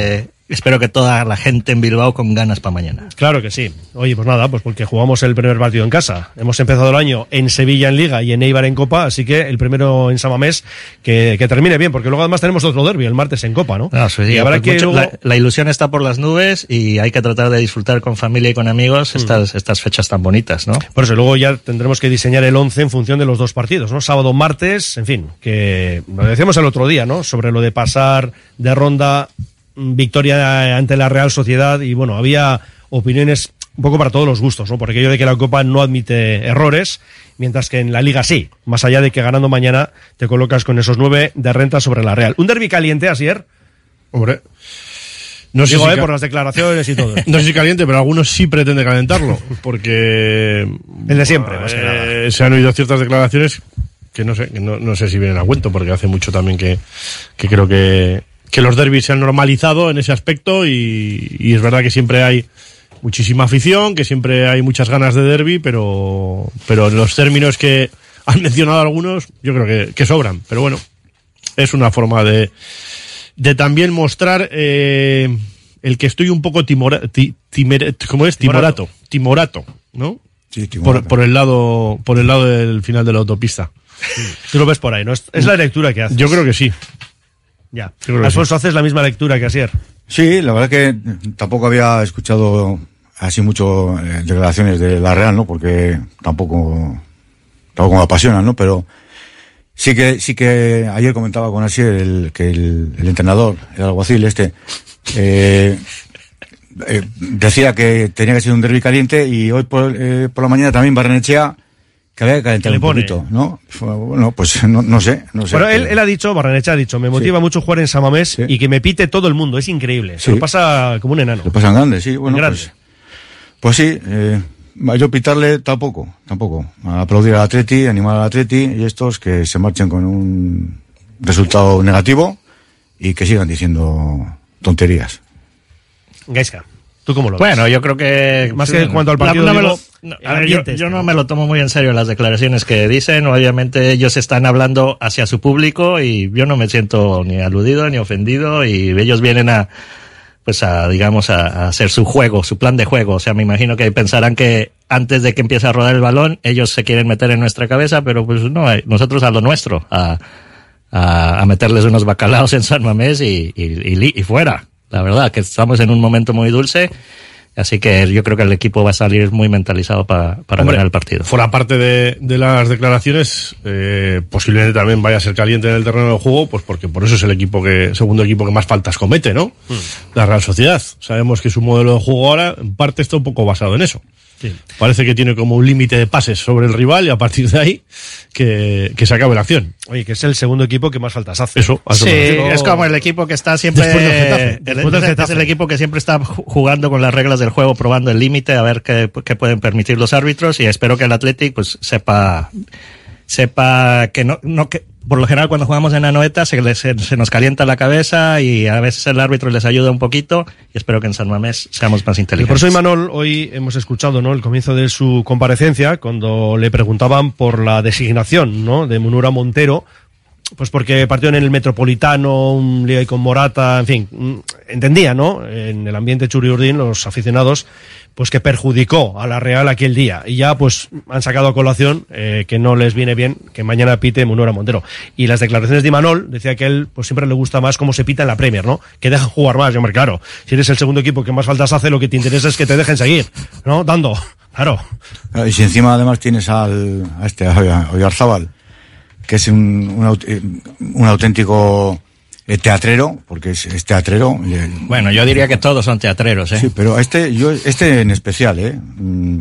Espero que toda la gente en Bilbao con ganas para mañana. Claro que sí. Oye, pues nada, pues porque jugamos el primer partido en casa. Hemos empezado el año en Sevilla en Liga y en Eibar en Copa, así que el primero en Samamés que, que termine bien, porque luego además tenemos otro derby el martes en Copa, ¿no? No, sí, y habrá pues que mucho- luego- la, la ilusión está por las nubes y hay que tratar de disfrutar con familia y con amigos estas, estas fechas tan bonitas, ¿no? Por eso luego ya tendremos que diseñar el 11 en función de los dos partidos, ¿no? Sábado, martes, en fin, que lo decíamos el otro día, ¿no? Sobre lo de pasar de ronda mm, victoria ante la Real Sociedad y bueno, había opiniones un poco para todos los gustos, ¿no? Por aquello de que la Copa no admite errores, mientras que en la Liga sí, más allá de que ganando mañana te colocas con esos nueve de renta sobre la Real. Un derbi caliente, Asier. Hombre. No sé Digo, si eh, por las declaraciones y todo. No sé si caliente, pero algunos sí pretenden calentarlo. Porque. El de siempre, más que eh, Se han oído ciertas declaraciones que no sé, no, no sé si vienen a cuento, porque hace mucho también que, que creo que, que los derbis se han normalizado en ese aspecto y, y es verdad que siempre hay muchísima afición, que siempre hay muchas ganas de derby, pero, pero en los términos que han mencionado algunos, yo creo que, que sobran. Pero bueno, es una forma de, de también mostrar eh, el que estoy un poco timora, ti- timer- ¿cómo es? Timorato. Timorato, ¿no? Sí, Por, por el lado, por el lado del final de la autopista. Tú lo ves por ahí, ¿no? Es, es la lectura que haces. Yo creo que sí. Ya. Alfonso, haces la misma lectura que Asier. Sí, la verdad que tampoco había escuchado así mucho eh, declaraciones de la Real, ¿no? Porque tampoco, tampoco me apasionan, ¿no? Pero sí que, sí que ayer comentaba con Asier el, que el, el entrenador, el alguacil este, eh, eh, decía que tenía que ser un derbi caliente y hoy por, por la mañana también Barrenechea que había que calentar un poquito, ¿no? Bueno, pues no, no sé, no sé. Bueno, él, él ha dicho, Barrenechea ha dicho, me motiva mucho jugar en Samamés y que me pite todo el mundo, es increíble. Se Sí. lo pasa como un enano. Le pasan grandes, sí, bueno, Grande. pues, pues sí, eh, yo pitarle tampoco, tampoco. Aplaudir al Atleti, animar al Atleti y estos que se marchen con un resultado negativo y que sigan diciendo tonterías. Gaisca, ¿tú cómo lo ves? Bueno, yo creo que. Más que en cuanto al La- partido, no me digo, lo- no, el a ver, yo, no me lo tomo muy en serio las declaraciones que dicen. Obviamente, ellos están hablando hacia su público y yo no me siento ni aludido ni ofendido y ellos vienen a. Pues a, digamos, a, a hacer su juego, su plan de juego. O sea, me imagino que pensarán que antes de que empiece a rodar el balón, ellos se quieren meter en nuestra cabeza, pero pues no, eh, nosotros a lo nuestro, a, a, a meterles unos bacalaos en San Mamés y, y, y fuera. La verdad, que estamos en un momento muy dulce. Así que yo creo que el equipo va a salir muy mentalizado pa- para Hombre, ganar el partido. Fuera parte de, de las declaraciones, eh, posiblemente también vaya a ser caliente en el terreno de juego, pues porque por eso es el equipo que, segundo equipo que más faltas comete, ¿no? La Real Sociedad. Sabemos que su modelo de juego ahora, en parte, está un poco basado en eso. Sí. Parece que tiene como un límite de pases sobre el rival y a partir de ahí que, que se acabe la acción. Oye, que es el segundo equipo que más faltas hace. Eso, Sí, es como el equipo que está siempre. Después del Getafe, el- después del es- Getafe. Es el equipo que siempre está ju- jugando con las reglas del juego, probando el límite, a ver qué, qué pueden permitir los árbitros. Y espero que el Athletic pues sepa sepa que no, no que por lo general cuando jugamos en Anoeta se, les- se, se nos calienta la cabeza y a veces el árbitro les ayuda un poquito y espero que en San Mamés seamos más Y por inteligentes. eso, Imanol, hoy hemos escuchado ¿no? el comienzo de su comparecencia cuando le preguntaban por la designación ¿no? de Munura Montero, pues porque partió en el Metropolitano, un lío ahí con Morata, en fin, mm, entendía, ¿no? En el ambiente Churiurdín, los aficionados, pues que perjudicó a la Real aquel día. Y ya, pues, han sacado a colación eh, que no les viene bien que mañana pite Munura Montero. Y las declaraciones de Imanol decía que él, pues siempre le gusta más cómo se pita en la Premier, ¿no? Que dejan jugar más. Y, hombre, claro, si eres el segundo equipo que más faltas hace, lo que te interesa es que te dejen seguir, ¿no? Dando, claro. Y si encima además tienes al, a este, a Oyarzábal, que es un, un, eh, auténtico teatrero, porque es, es teatrero. Bueno, yo diría que todos son teatreros, ¿eh? Sí, pero este, yo, este en especial, ¿eh? Mm,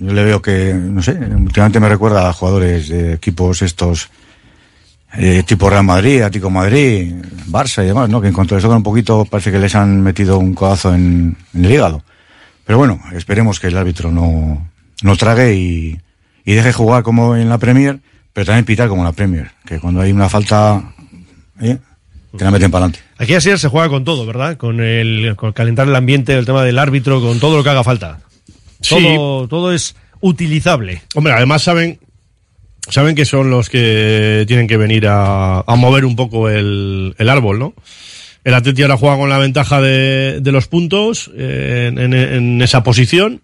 Yo le veo que, no sé, últimamente me recuerda a jugadores de equipos estos, eh, tipo Real Madrid, Atlético Madrid, Barça y demás, ¿no? Que en cuanto les tocan un poquito parece que les han metido un codazo en, en el hígado. Pero bueno, esperemos que el árbitro no, no trague y, y deje jugar como en la Premier, pero también pitar como en la Premier, que cuando hay una falta, ¿eh? Te la meten para adelante. Aquí así se juega con todo, ¿verdad? Con el con calentar el ambiente, el tema del árbitro, con todo lo que haga falta. Sí. Todo, todo es utilizable. Hombre, además saben, saben que son los que tienen que venir a, a mover un poco el, el árbol, ¿no? El Atleti ahora juega con la ventaja de, de los puntos eh, en, en- en esa posición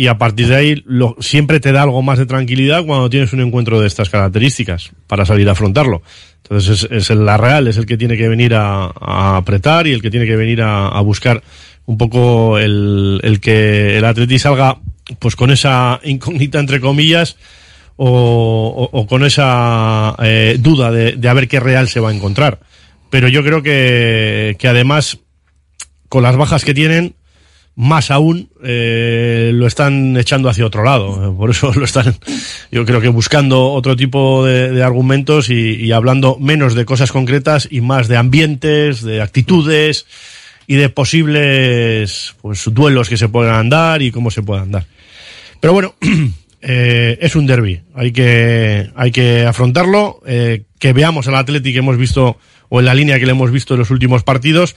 y a partir de ahí lo- siempre te da algo más de tranquilidad cuando tienes un encuentro de estas características para salir a afrontarlo. Entonces es, es el- la Real, es el que tiene que venir a, apretar y el que tiene que venir a, buscar un poco el, que el Atleti salga pues con esa incógnita entre comillas o, o- o con esa eh, duda de, de a ver qué Real se va a encontrar. Pero yo creo que, que además con las bajas que tienen, más aún eh, lo están echando hacia otro lado. Por eso lo están, yo creo que buscando otro tipo de, de argumentos y, y hablando menos de cosas concretas y más de ambientes, de actitudes y de posibles pues duelos que se puedan dar y cómo se puedan dar. Pero bueno, eh, es un derby. Hay que, hay que afrontarlo. eh, que veamos al Atleti que hemos visto, o en la línea que le hemos visto en los últimos partidos,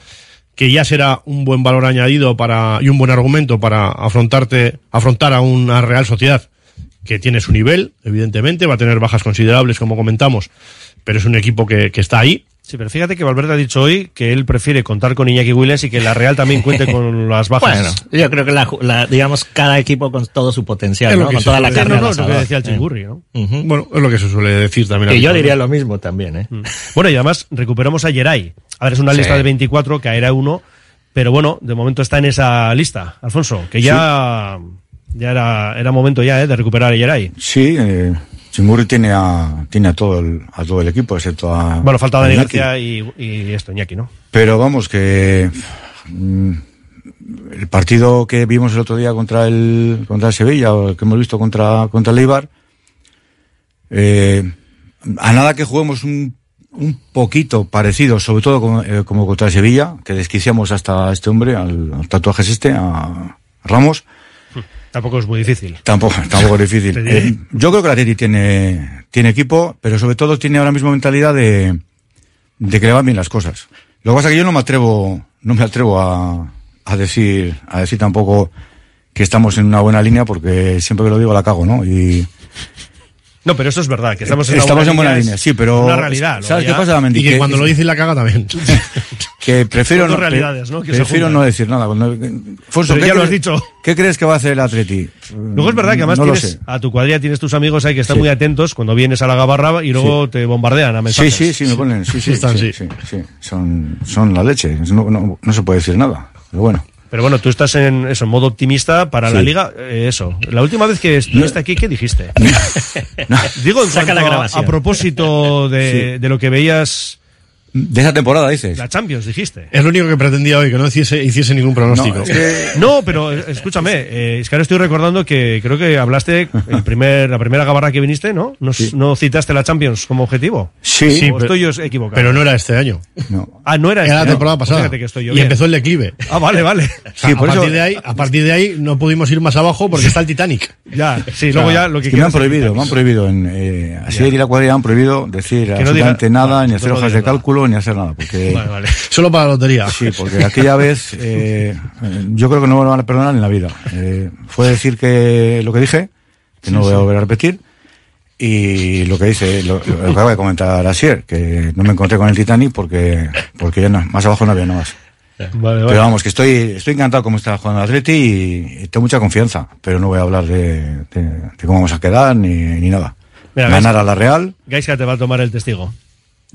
que ya será un buen valor añadido para, y un buen argumento para afrontarte, afrontar a una Real Sociedad que tiene su nivel, evidentemente, va a tener bajas considerables, como comentamos, pero es un equipo que, que está ahí. Sí, pero fíjate que Valverde ha dicho hoy que él prefiere contar con Iñaki Williams y que la Real también cuente con las bajas. Bueno, yo creo que la, la- digamos cada equipo con todo su potencial, ¿no? con toda la carne No, no, lo que decía el Eh. Chingurri, ¿no? Ujú. Bueno, es lo que se suele decir también. Y yo diría lo mismo también, ¿eh? Bueno, y además recuperamos a Yeray. A ver, es una Sí. lista de 24, caerá uno, Pero bueno, de momento está en esa lista, Alfonso, que ya, ya era, era momento ya ¿eh? de recuperar a Yeray. Sí, eh, Chingurri tiene a, tiene a todo el, a todo el equipo, excepto a. Bueno, falta Dani. García y, y esto, Iñaki, ¿no? Pero vamos, que mm, el partido que vimos el otro día contra el, contra el Sevilla, o el que hemos visto contra, contra el Eibar, eh, a nada que juguemos un, un poquito parecido, sobre todo como, eh, como contra el Sevilla, que desquiciamos hasta este hombre, al, al tatuajes este, a Ramos, Tampoco es muy difícil. Tampoco, tampoco es difícil. Eh, yo creo que la Atleti tiene, tiene equipo, pero sobre todo tiene ahora mismo mentalidad de, de que le van bien las cosas. Lo que pasa es que yo no me atrevo, no me atrevo a, a decir, a decir tampoco que estamos en una buena línea porque siempre que lo digo la cago, ¿no? Y No, pero eso es verdad, que estamos en una estamos en buena línea, sí, pero Una realidad. ¿sabes ya- qué pasa, Mendy? Y que cuando lo dice la caga también. que prefiero no, realidades, ¿no? Que se prefiero no decir nada. Fonso, Pero ¿qué ya lo has crees- dicho. ¿Qué crees que va a hacer el Atleti? Luego es verdad que además no tienes a tu cuadrilla tienes tus amigos ahí que están Sí. muy atentos cuando vienes a la gabarra y luego te bombardean a Sí, mensajes. sí, sí, me ponen. Sí, sí, Están, sí, sí, sí. Son, son la leche. No, no, no se puede decir nada. Pero bueno. Pero bueno, tú estás en eso, en modo optimista para la Sí. liga. eh, eso. La última vez que estuviste aquí, ¿qué dijiste? Digo, en Saca la grabación. A, propósito de, de lo que veías. De esa temporada, dices. La Champions, dijiste. Es lo único que pretendía hoy, que no hiciese, hiciese ningún pronóstico. No, es que- No, pero eh, escúchame, eh, es que ahora estoy recordando que creo que hablaste el primer, la primera gabarra que viniste, ¿no? ¿No, no citaste la Champions como objetivo? Sí, ¿O estoy yo equivocado? Pero no era este año. Ah, no era Era la este, temporada no. pasada. Fíjate que estoy yo y bien. empezó el declive. Ah, vale, vale. O sea, Sí, por a, eso- partir de ahí, a partir de ahí no pudimos ir más abajo porque está el Titanic. Ya, sí, O sea, luego ya lo que Es que me han prohibido, me han prohibido. En, eh, así y la cuadrilla han prohibido decir no absolutamente diga- nada, ni no hacer hojas de cálculo, ni hacer nada. Porque, Vale, vale. Solo para la lotería. Sí, porque aquella vez eh, yo creo que no me lo van a perdonar en la vida. Eh, fue decir que lo que dije, que no voy a volver a repetir, y lo que dice, lo, lo que acaba de comentar Asier, que no me encontré con el Titanic porque, porque ya no, más abajo no había nada más. Vale, Pero vamos, que estoy, estoy encantado como está jugando el Atleti y, y tengo mucha confianza, pero no voy a hablar de, de- de cómo vamos a quedar ni, ni nada. Mira, Ganar a la Real, Gaisca te va a tomar el testigo.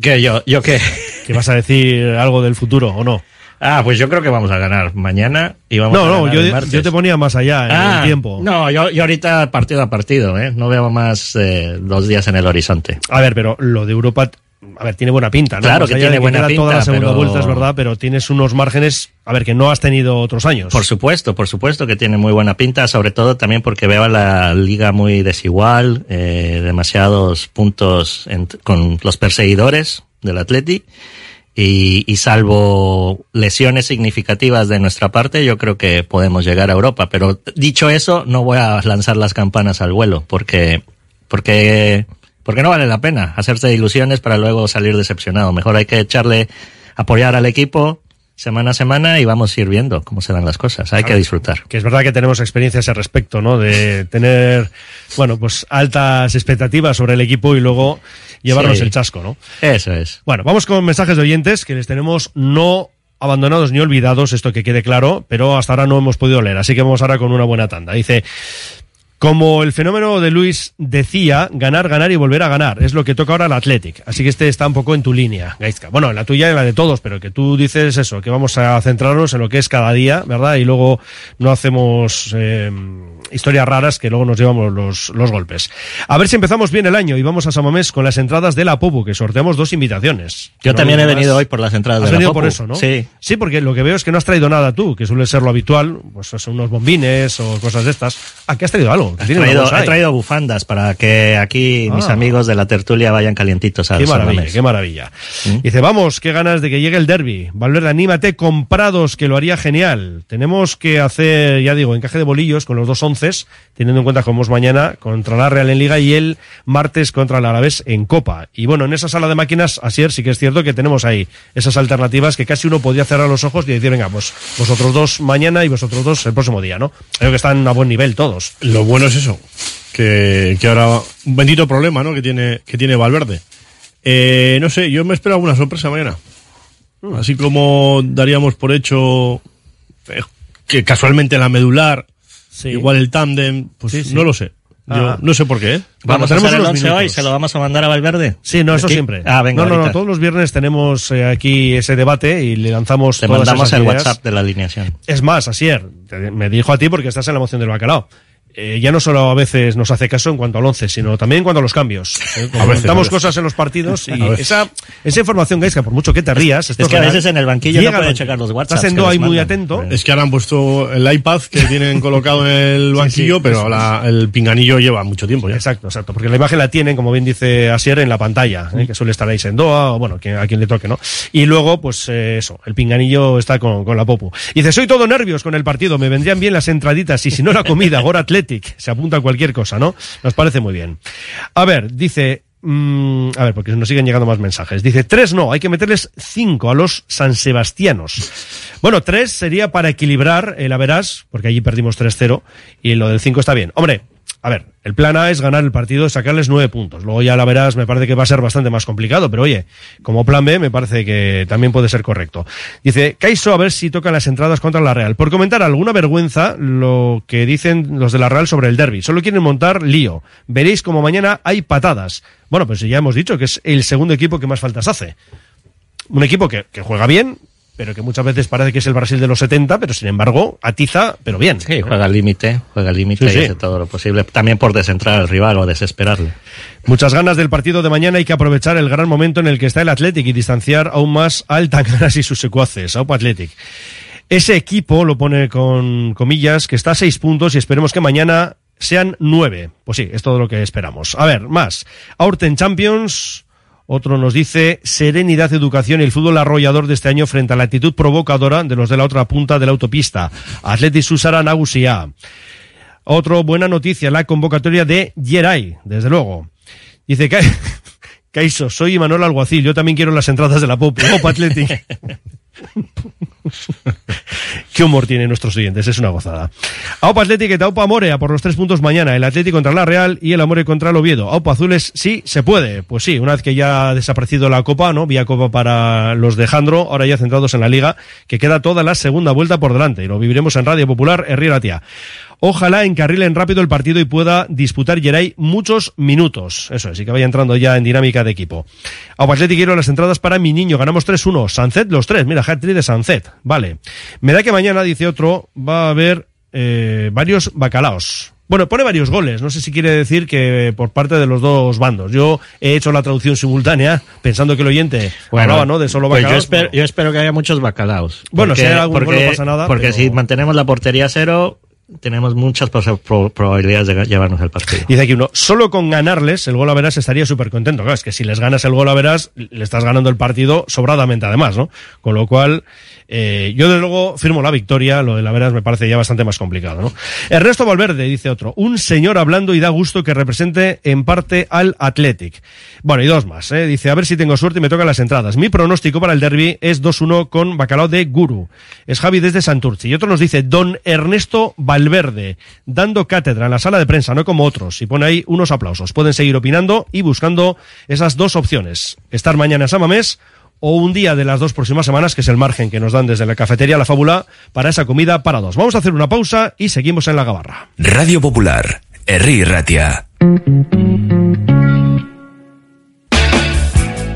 ¿Qué? ¿Yo, yo qué? ¿Que vas a decir algo del futuro o no? Ah, pues yo creo que vamos a ganar mañana y vamos No, a no, ganar yo, el martes. yo te ponía más allá en Ah, el tiempo. No, yo, yo ahorita partido a partido, ¿eh? No veo más eh, dos días en el horizonte. A ver, pero lo de Europa, a ver, tiene buena pinta, ¿no? Claro que tiene buena queda toda pinta, la segunda pero- vuelta, es verdad, pero tienes unos márgenes, a ver, que no has tenido otros años. Por supuesto, por supuesto que tiene muy buena pinta, sobre todo también porque veo a la liga muy desigual, eh, demasiados puntos en- con los perseguidores del Atleti. Y, y salvo lesiones significativas de nuestra parte, yo creo que podemos llegar a Europa. Pero dicho eso, no voy a lanzar las campanas al vuelo, porque, porque, porque no vale la pena hacerse ilusiones para luego salir decepcionado. Mejor hay que echarle, apoyar al equipo semana a semana y vamos a ir viendo cómo se dan las cosas. Hay que disfrutar. Que es verdad que tenemos experiencias al respecto, ¿no? De tener, bueno, pues altas expectativas sobre el equipo y luego llevarnos Sí. el chasco, ¿no? Eso es. Bueno, vamos con mensajes de oyentes que les tenemos no abandonados ni olvidados, esto que quede claro, pero hasta ahora no hemos podido leer, así que vamos ahora con una buena tanda. Dice, como el fenómeno de Luis decía, ganar, ganar y volver a ganar. Es lo que toca ahora al Athletic. Así que este está un poco en tu línea, Gaizka. Bueno, en la tuya y en la de todos, pero que tú dices eso, que vamos a centrarnos en lo que es cada día, ¿verdad? Y luego no hacemos eh, historias raras que luego nos llevamos los, los golpes. A ver si empezamos bien el año y vamos a Samamés con las entradas de la Popu, que sorteamos dos invitaciones. Yo No también he venido más. hoy por las entradas Has de la venido Popu. por eso, ¿no? Sí. Sí, porque lo que veo es que no has traído nada tú, que suele ser lo habitual, pues son unos bombines o cosas de estas. ¿A qué has traído algo? He traído, he traído bufandas para que aquí mis Ah. amigos de la tertulia vayan calientitos al Qué maravilla, qué maravilla. ¿Mm? Dice, vamos, qué ganas de que llegue el derby. Valverde, anímate, comprados, que lo haría genial. Tenemos que hacer, ya digo, encaje de bolillos con los dos onces, teniendo en cuenta que vamos mañana contra la Real en Liga y el martes contra el Alavés en Copa. Y bueno, en esa sala de máquinas, Asier, sí que es cierto que tenemos ahí esas alternativas que casi uno podía cerrar los ojos y decir, venga, pues vosotros dos mañana y vosotros dos el próximo día, ¿no? Creo que están a buen nivel todos. Lo bueno es eso, que, que ahora un bendito problema, ¿no? Que tiene, que tiene Valverde. Eh, no sé, yo me espero alguna sorpresa mañana. Así como daríamos por hecho eh, que casualmente la medular, igual el tándem, pues Sí, sí. no lo sé. Yo Ah. no sé por qué. ¿eh? Vamos a hacer el unos 11 minutos. hoy, se lo vamos a mandar a Valverde. Sí, no, eso siempre. Ah, venga, no, no, no, todos los viernes tenemos eh, aquí ese debate y le lanzamos Te todas mandamos esas el ideas. WhatsApp de la alineación. Es más, Asier, te- me dijo a ti porque estás en la moción del bacalao. Eh, ya no solo a veces nos hace caso en cuanto al once, sino también en cuanto a los cambios. Eh, Comentamos cosas en los partidos y esa, esa información que por mucho que te rías, es que a veces en el banquillo no puede al- checar los Estás en que ahí muy atento. Es que ahora han puesto el iPad que tienen colocado en el banquillo, sí, pero eso la- el pinganillo lleva mucho tiempo ya. Exacto, exacto, porque la imagen la tienen, como bien dice Asier, en la pantalla, ¿eh? que suele estar ahí Sendoa, o bueno, a quien le toque, ¿no? Y luego, pues eh, eso, el pinganillo está con, con la popu. Dice, soy todo nervios con el partido, me vendrían bien las entraditas y si no la comida, Gora Se apunta a cualquier cosa, ¿no? Nos parece muy bien. A ver, dice... mm, a ver, porque nos siguen llegando más mensajes. Dice, tres no, hay que meterles cinco a los San Sebastianos. Bueno, tres sería para equilibrar el Averás, porque allí perdimos 3-0, y lo del cinco está bien. Hombre, a ver, el plan A es ganar el partido, sacarles nueve puntos. Luego ya la verás, me parece que va a ser bastante más complicado, pero oye, como plan B me parece que también puede ser correcto. Dice, Caiso, a ver si tocan las entradas contra la Real. Por comentar alguna vergüenza lo que dicen los de la Real sobre el derby. Solo quieren montar lío. Veréis como mañana hay patadas. Bueno, pues ya hemos dicho que es el segundo equipo que más faltas hace. Un equipo que, que juega bien, pero que muchas veces parece que es el Brasil de los 70, pero sin embargo atiza, pero bien. Sí, juega al límite, juega al límite Sí, y hace todo lo posible. También por descentrar al rival o desesperarle. Muchas ganas del partido de mañana. Hay que aprovechar el gran momento en el que está el Athletic y distanciar aún más al Tangaras y sus secuaces, Aupa Athletic. Ese equipo, lo pone con comillas, que está a seis puntos y esperemos que mañana sean nueve. Pues sí, es todo lo que esperamos. A ver, más. Aurten Champions. Otro nos dice serenidad, educación y el fútbol arrollador de este año frente a la actitud provocadora de los de la otra punta de la autopista. Athletic Susara Nagusia. Otro buena noticia, la convocatoria de Yeray, desde luego. Dice que Caiso, soy Manuel Alguacil, yo también quiero las entradas de la Pop, Opa Athletic. Qué humor tienen nuestros oyentes, es una gozada. Aupa Athletic y Aupa Morea por los tres puntos mañana, el Atlético contra la Real y el Amore contra el Oviedo. Aupa Azules, sí, se puede. Pues sí, una vez que ya ha desaparecido la Copa, ¿no? Vía Copa para los de Jandro, ahora ya centrados en la Liga, que queda toda la segunda vuelta por delante y lo viviremos en Radio Popular, Herrera Tía. Ojalá encarrilen rápido el partido y pueda disputar Geray muchos minutos. Eso es, y que vaya entrando ya en dinámica de equipo. Aupa Athletic quiero las entradas para mi niño. Ganamos 3-1. Sancet los tres. Mira, hat de Sancet. Vale. Me da que mañana, dice otro, va a haber eh, varios bacalaos. Bueno, pone varios goles. No sé si quiere decir que por parte de los dos bandos. Yo he hecho la traducción simultánea pensando que el oyente hablaba, ¿no? De solo pues bacalaos. yo, espero, yo espero que haya muchos bacalaos. Bueno, si hay algún gol no pasa nada, Porque pero- si mantenemos la portería cero, tenemos muchas probabilidades de llevarnos el partido. Dice aquí uno, solo con ganarles el gol a verás estaría súper contento. Claro, es que si les ganas el gol a verás, le estás ganando el partido sobradamente además, ¿no? Con lo cual, eh, yo desde luego firmo la victoria, lo de la verás me parece ya bastante más complicado, ¿no? Ernesto Valverde, dice otro, un señor hablando y da gusto que represente en parte al Athletic. Bueno, y dos más, ¿eh? Dice, a ver si tengo suerte y me tocan las entradas. Mi pronóstico para el derby es 2-1 con bacalao de Guru. Es Javi desde Santurci. Y otro nos dice, don Ernesto Valverde, dando cátedra en la sala de prensa, no como otros. Y pone ahí unos aplausos. Pueden seguir opinando y buscando esas dos opciones. Estar mañana en Samamés o un día de las dos próximas semanas, que es el margen que nos dan desde la cafetería La Fábula para esa comida para dos. Vamos a hacer una pausa y seguimos en la gabarra. Radio Popular, Herri Ratia.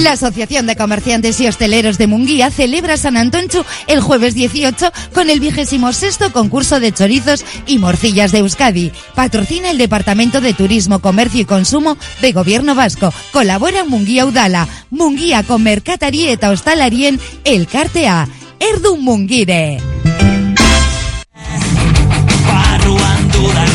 La Asociación de Comerciantes y Hosteleros de Munguía celebra San Antonchu el jueves 18 con el vigésimo sexto concurso de chorizos y morcillas de Euskadi. Patrocina el Departamento de Turismo, Comercio y Consumo de Gobierno Vasco. Colabora Munguía Udala, Munguía con Mercatari eta Hostalarien, El Cartea, Erdun Mungire.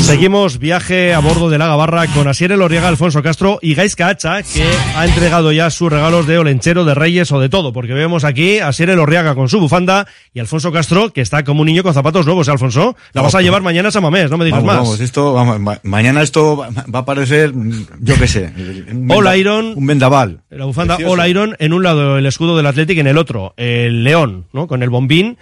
Seguimos viaje a bordo de la Gabarra con Asier Elorriaga, Alfonso Castro y Gaisca Hacha, que ha entregado ya sus regalos de Olenchero, de Reyes o de todo, porque vemos aquí a Asier Elorriaga con su bufanda y Alfonso Castro, que está como un niño con zapatos nuevos, ¿eh, Alfonso. La vas a llevar mañana a Samamés, no me digas Vamos, más. vamos, esto, vamos, ma- mañana esto va va a parecer, yo qué sé, venda- Iron. Un vendaval. La bufanda. All Iron, en un lado el escudo del Athletic, en el otro el león, ¿no? Con el bombín.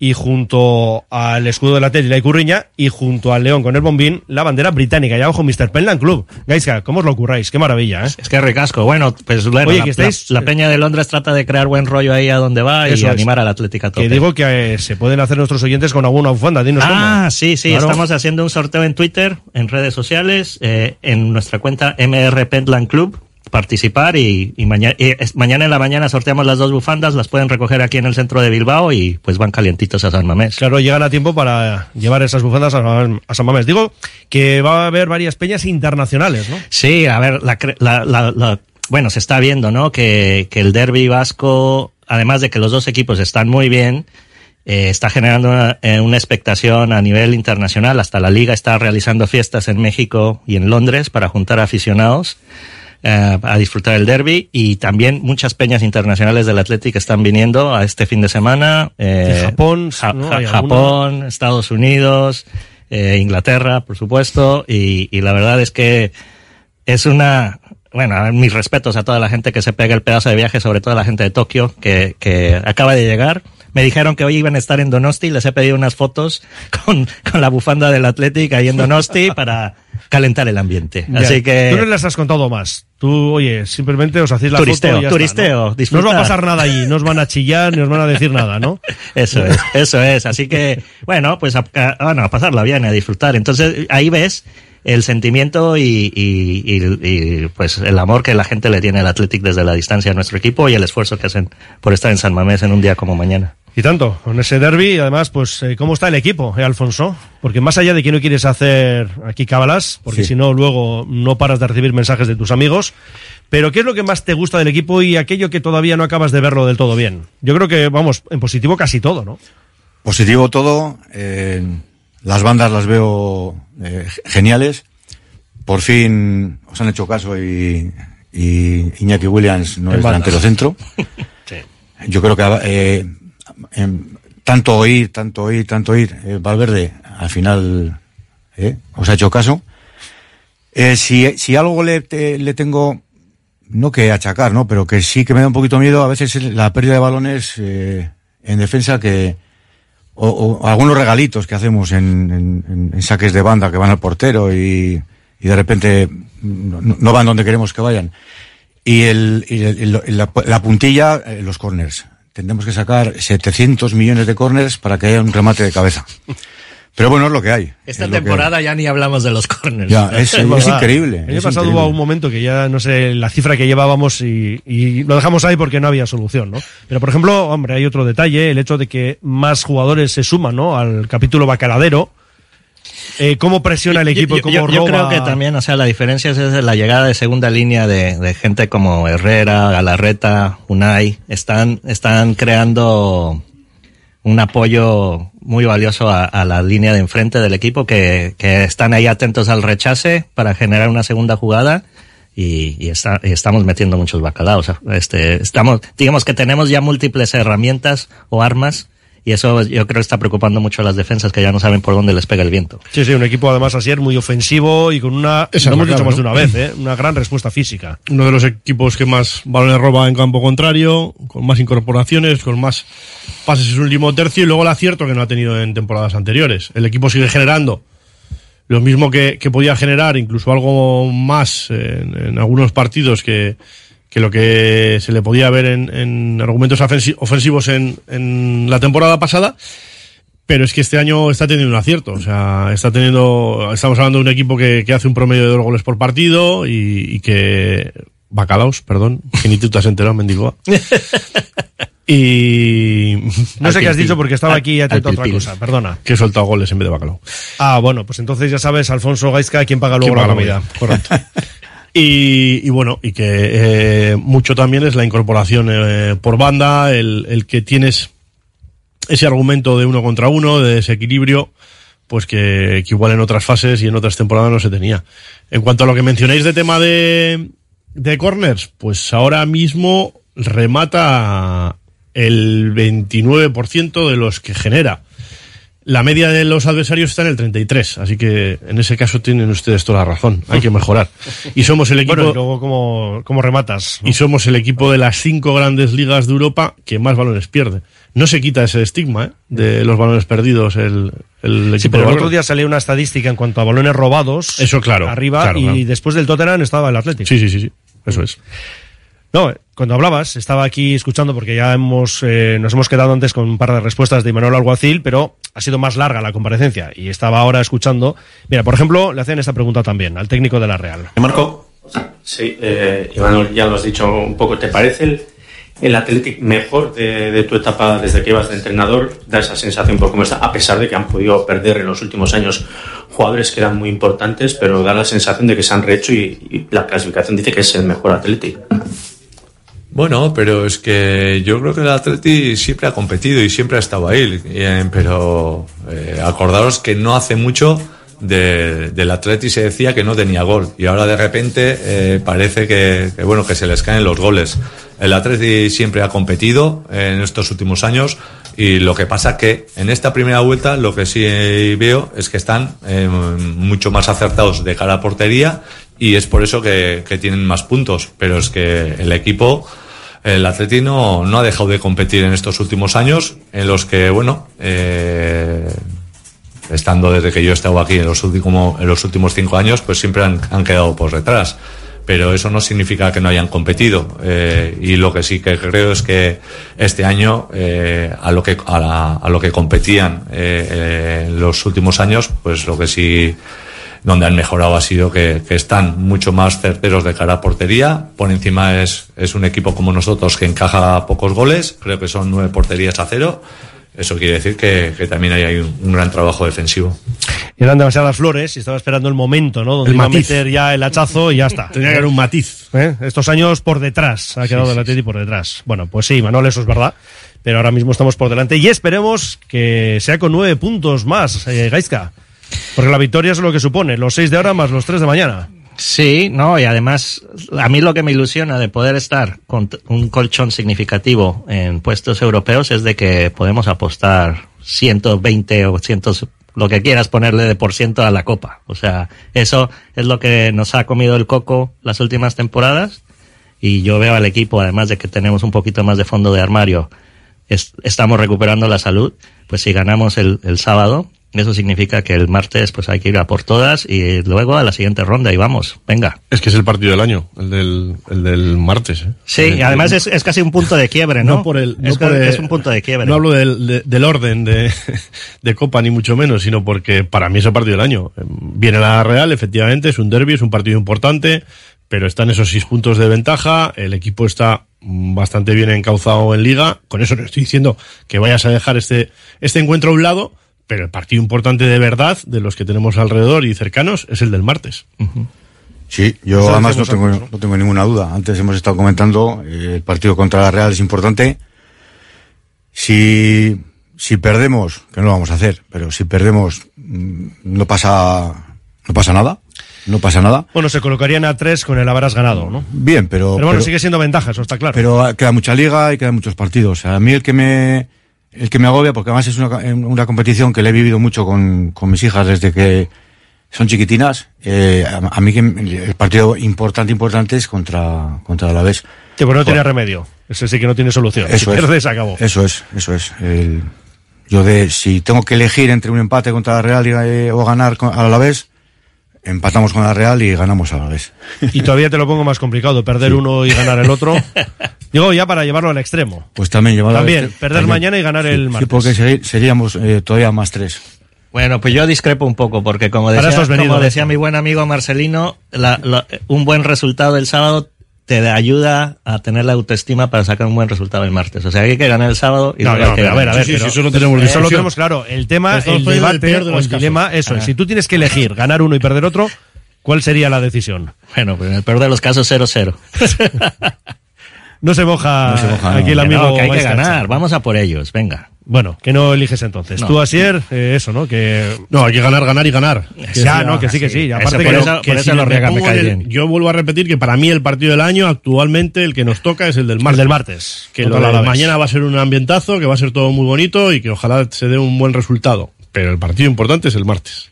Y junto al escudo Athletic, la Icurriña, y junto al león con el bombín, la bandera británica. Y abajo Mr. Penland Club. Gaisca, ¿cómo os lo curráis? Qué maravilla, ¿eh? Es que ricasco. Bueno, pues bueno, Oye, la, que estáis- la- la Peña de Londres trata de crear buen rollo ahí a donde va y es. animar al Atlético a tope. Que digo que eh, se pueden hacer nuestros oyentes con alguna bufanda. Dinos Ah, cómo. sí, sí, Claro. estamos haciendo un sorteo en Twitter, en redes sociales, eh, en nuestra cuenta MR Pentland Club. Participar y, y mañana, mañana en la mañana sorteamos las dos bufandas, las pueden recoger aquí en el centro de Bilbao y pues van calientitos a San Mamés. Claro, llegan a tiempo para llevar esas bufandas a, a San Mamés. Digo que va a haber varias peñas internacionales, ¿no? Sí, a ver, la, cre- la- la- la- bueno, se está viendo, ¿no? Que, que el derby vasco, además de que los dos equipos están muy bien, eh, está generando una, eh, una expectación a nivel internacional. Hasta la liga está realizando fiestas en México y en Londres para juntar aficionados. Eh, a disfrutar el derby y también muchas peñas internacionales del Atlético están viniendo a este fin de semana. eh, Japón, Ja-. Japón, Estados Unidos, eh, Inglaterra, por supuesto, y, y la verdad es que es una, bueno, mis respetos a toda la gente que se pega el pedazo de viaje, sobre todo a la gente de Tokio que, que acaba de llegar. Me dijeron que hoy iban a estar en Donosti, les he pedido unas fotos con, con la bufanda del Atlético ahí en Donosti para calentar el ambiente. Ya. Así que... Tú no les has contado más. Tú, oye, simplemente os hacéis la Turisteo, foto y ya turisteo, está, ¿no? No os va a pasar nada allí, no os van a chillar, ni os van a decir nada, ¿no? Eso es, eso es. Así que, bueno, pues a, a- bueno, a pasarla bien, a disfrutar. Entonces, ahí ves el sentimiento y, y- y- y, pues el amor que la gente le tiene al Athletic desde la distancia a nuestro equipo y el esfuerzo que hacen por estar en San Mamés en un día como mañana. Y tanto, con ese derby, y además, pues, eh, ¿cómo está el equipo, eh, Alfonso? Porque más allá de que no quieres hacer aquí cábalas, porque Sí. si no, luego no paras de recibir mensajes de tus amigos, pero ¿qué es lo que más te gusta del equipo y aquello que todavía no acabas de verlo del todo bien? Yo creo que, vamos, en positivo casi todo, ¿no? Positivo todo. eh, las bandas las veo eh, geniales. Por fin os han hecho caso y, y Iñaki Williams no En es bandas. delantero centro. Yo creo que em, tanto oír, tanto oír, tanto oír, eh, Valverde al final eh, os ha hecho caso. Eh, si, si algo le, te- le tengo, no que achacar, ¿no? Pero que sí que me da un poquito miedo a veces es la pérdida de balones eh, en defensa que, o, o algunos regalitos que hacemos en, en- en- en saques de banda que van al portero y, y de repente no, van donde queremos que vayan. Y, el, y el- la, la puntilla, eh, los corners. Tendremos que sacar 700 millones de corners para que haya un remate de cabeza. Pero bueno, es lo que hay. Esta es lo que- temporada ya ni hablamos de los corners. Ya, es- increíble, El año pasado increíble. hubo un momento que ya no sé la cifra que llevábamos y, y lo dejamos ahí porque no había solución, ¿no? Pero por ejemplo, hombre, hay otro detalle, el hecho de que más jugadores se suman, ¿no? Al capítulo bacaladero. Eh, ¿Cómo presiona el equipo? Yo- ¿Cómo yo, yo creo que también, o sea, la diferencia es la llegada de segunda línea de, de gente como Herrera, Galarreta, Unai, están, están creando un apoyo muy valioso a, a la línea de enfrente del equipo que, que están ahí atentos al rechace para generar una segunda jugada y, y está- y estamos metiendo muchos bacalaos. Este, estamos, digamos que tenemos ya múltiples herramientas o armas y eso yo creo está preocupando mucho a las defensas que ya no saben por dónde les pega el viento. Sí, sí, un equipo además así muy ofensivo y con una, Esa lo hemos es dicho más de una vez, ¿eh? una gran respuesta física. Uno de los equipos que más balones roba en campo contrario, con más incorporaciones, con más pases en su último tercio y luego el acierto que no ha tenido en temporadas anteriores. El equipo sigue generando lo mismo que, que podía generar, incluso algo más en, en algunos partidos que, que lo que se le podía ver en, en argumentos ofensi- ofensivos en, en la temporada pasada. Pero es que este año está teniendo un acierto. O sea, está teniendo. Estamos hablando de un equipo que, que hace un promedio de dos goles por partido y, y que. Bacalaos, perdón. Que ni tú te has enterado, Mendigoa. Y. No sé qué has dicho porque estaba Al- aquí atento a otra cosa, perdona. Que he soltado goles en vez de bacalao. Ah, bueno, pues entonces ya sabes, Alfonso Gaisca, quién paga luego ¿Quién la paga la comida. Correcto. Y, y bueno, y que eh, mucho también es la incorporación eh, por banda, el, el que tienes ese argumento de uno contra uno, de desequilibrio, pues que, que igual en otras fases y en otras temporadas no se tenía. En cuanto a lo que mencionáis de tema de, de corners, pues ahora mismo remata el 29% de los que genera. La media de los adversarios está en el 33, así que en ese caso tienen ustedes toda la razón. Hay que mejorar. Y somos el equipo Bueno, y luego cómo, cómo rematas. y somos el equipo de las cinco grandes ligas de Europa que más balones pierde. No se quita ese estigma ¿eh? de los balones perdidos el, el equipo Sí, pero el otro día salió una estadística en cuanto a balones robados. Eso, claro, Arriba claro, y claro. después del Tottenham estaba el Atlético. Sí, sí, sí, sí. Eso es. No, cuando hablabas, estaba aquí escuchando porque ya hemos, eh, nos hemos quedado antes con un par de respuestas de Manuel Alguacil, pero ha sido más larga la comparecencia y estaba ahora escuchando. Mira, por ejemplo, le hacen esta pregunta también al técnico de la Real. Marco? Sí, eh, Iván, ya lo has dicho un poco. ¿Te parece el, el Athletic mejor de, de tu etapa desde que ibas de entrenador? Da esa sensación por cómo está, a pesar de que han podido perder en los últimos años jugadores que eran muy importantes, pero da la sensación de que se han rehecho y, y la clasificación dice que es el mejor Athletic. Bueno, pero es que yo creo que el Atleti siempre ha competido y siempre ha estado ahí. eh, pero eh, acordaros que no hace mucho de- del Atleti se decía que no tenía gol y ahora de repente eh, parece que, que, bueno que se les caen los goles. El Atleti siempre ha competido en estos últimos años y lo que pasa que en esta primera vuelta lo que sí veo es que están eh, mucho más acertados de cara a portería y es por eso que, tienen más puntos. Pero es que el equipo, el Atleti no, no ha dejado de competir en estos últimos años, en los que, bueno, eh, estando desde que yo he estado aquí en los, últimos, en los últimos cinco años, pues siempre han, han quedado por detrás. Pero eso no significa que no hayan competido. Eh, y lo que sí que creo es que este año, eh, a, lo que, a, la- a lo que competían eh, eh, en los últimos años, pues lo que sí donde han mejorado ha sido que, que están mucho más certeros de cara a portería. Por encima es, es un equipo como nosotros que encaja pocos goles, creo que son nueve porterías a cero. Eso quiere decir que, que también hay, hay un, un gran trabajo defensivo. Eran demasiadas flores y estaba esperando el momento, ¿no? Donde El iba a meter ya el hachazo y ya está. Tenía que haber un matiz. ¿Eh? Estos años por detrás, ha quedado Sí, el sí, Atleti por detrás. Bueno, pues sí, Manuel, eso es verdad. Pero ahora mismo estamos por delante y esperemos que sea con nueve puntos más, eh, Gaizka. Porque la victoria es lo que supone, los seis de ahora más los tres de mañana. Sí, no, y además, a mí lo que me ilusiona de poder estar con un colchón significativo en puestos europeos es de que podemos apostar 120 o 100, lo que quieras ponerle de por ciento a la copa. O sea, eso es lo que nos ha comido el coco las últimas temporadas. Y yo veo al equipo, además de que tenemos un poquito más de fondo de armario, es- estamos recuperando la salud. Pues si ganamos el, el sábado, eso significa que el martes pues hay que ir a por todas y luego a la siguiente ronda y vamos, venga. Es que es el partido del año, el del, el del martes. ¿eh? Sí, El- y además es, es casi un punto de quiebre, ¿no? No por el, no es, por un punto de quiebre. No hablo del, de- del orden de, de Copa, ni mucho menos, sino porque para mí es el partido del año. Viene la Real, efectivamente, es un derby, es un partido importante, pero están esos seis puntos de ventaja, el equipo está bastante bien encauzado en liga, con eso no estoy diciendo que vayas a dejar este, este encuentro a un lado, pero el partido importante de verdad, de los que tenemos alrededor y cercanos, es el del martes. Sí, yo Eso además no tengo, antes, ¿no? tengo ninguna duda. Antes hemos estado comentando, eh, el partido contra la Real es importante. Si, si perdemos, que no lo vamos a hacer, pero si perdemos, mm, no pasa, no pasa nada. No pasa nada. Bueno, se colocarían a tres con el habrás ganado, ¿no? Bien, pero. Pero bueno, pero- sigue siendo ventaja, eso está claro. Pero queda mucha liga y quedan muchos partidos. A mí el que me, el que me agobia, porque además es una, una competición que le he vivido mucho con, con mis hijas desde que son chiquitinas, eh, a, a mí que el partido importante, importante es contra, contra la vez. Que pues no tiene remedio. Ese sí que no tiene solución. Eso si es. acabó. Eso es, eso es. El- yo de, si tengo que elegir entre un empate contra la Real y, eh, o ganar a la vez, empatamos con la Real y ganamos a la vez. Y todavía te lo pongo más complicado, perder uno y ganar el otro. Digo, ya para llevarlo al extremo. Pues también llevar a la También, vez- perder también. mañana y ganar el Sí, martes. porque seri- seríamos eh, todavía más tres. Bueno, pues yo discrepo un poco, porque como Para decía, venido, como decía mi buen amigo Marcelino, la- la- un buen resultado el sábado te ayuda a tener la autoestima para sacar un buen resultado el martes. O sea, hay que ganar el sábado y No, no, hay que a ver, a ver, pero- eso lo tenemos eso lo tenemos claro. El tema, el el debate de o el dilema, eso es. Ah. Si tú tienes que elegir ganar uno y perder otro, ¿cuál sería la decisión? Bueno, pues en el peor de los casos 0-0. No se moja, No se moja, aquí no. el amigo no, que hay que ganar, vamos a por ellos, venga. Bueno, que no eliges entonces. No. Tú, Asier, eh, eso, ¿no? Que... No, hay que ganar, ganar y ganar. Que Ya, sea- no, que sí, que sí. Aparte que, eso- que si me cae el- bien. Yo vuelvo a repetir que para mí el partido del año, actualmente, el que nos toca es el del martes. del martes, Que lo el de mañana va a ser un ambientazo, que va a ser todo muy bonito y que ojalá se dé un buen resultado. Pero el partido importante es el martes.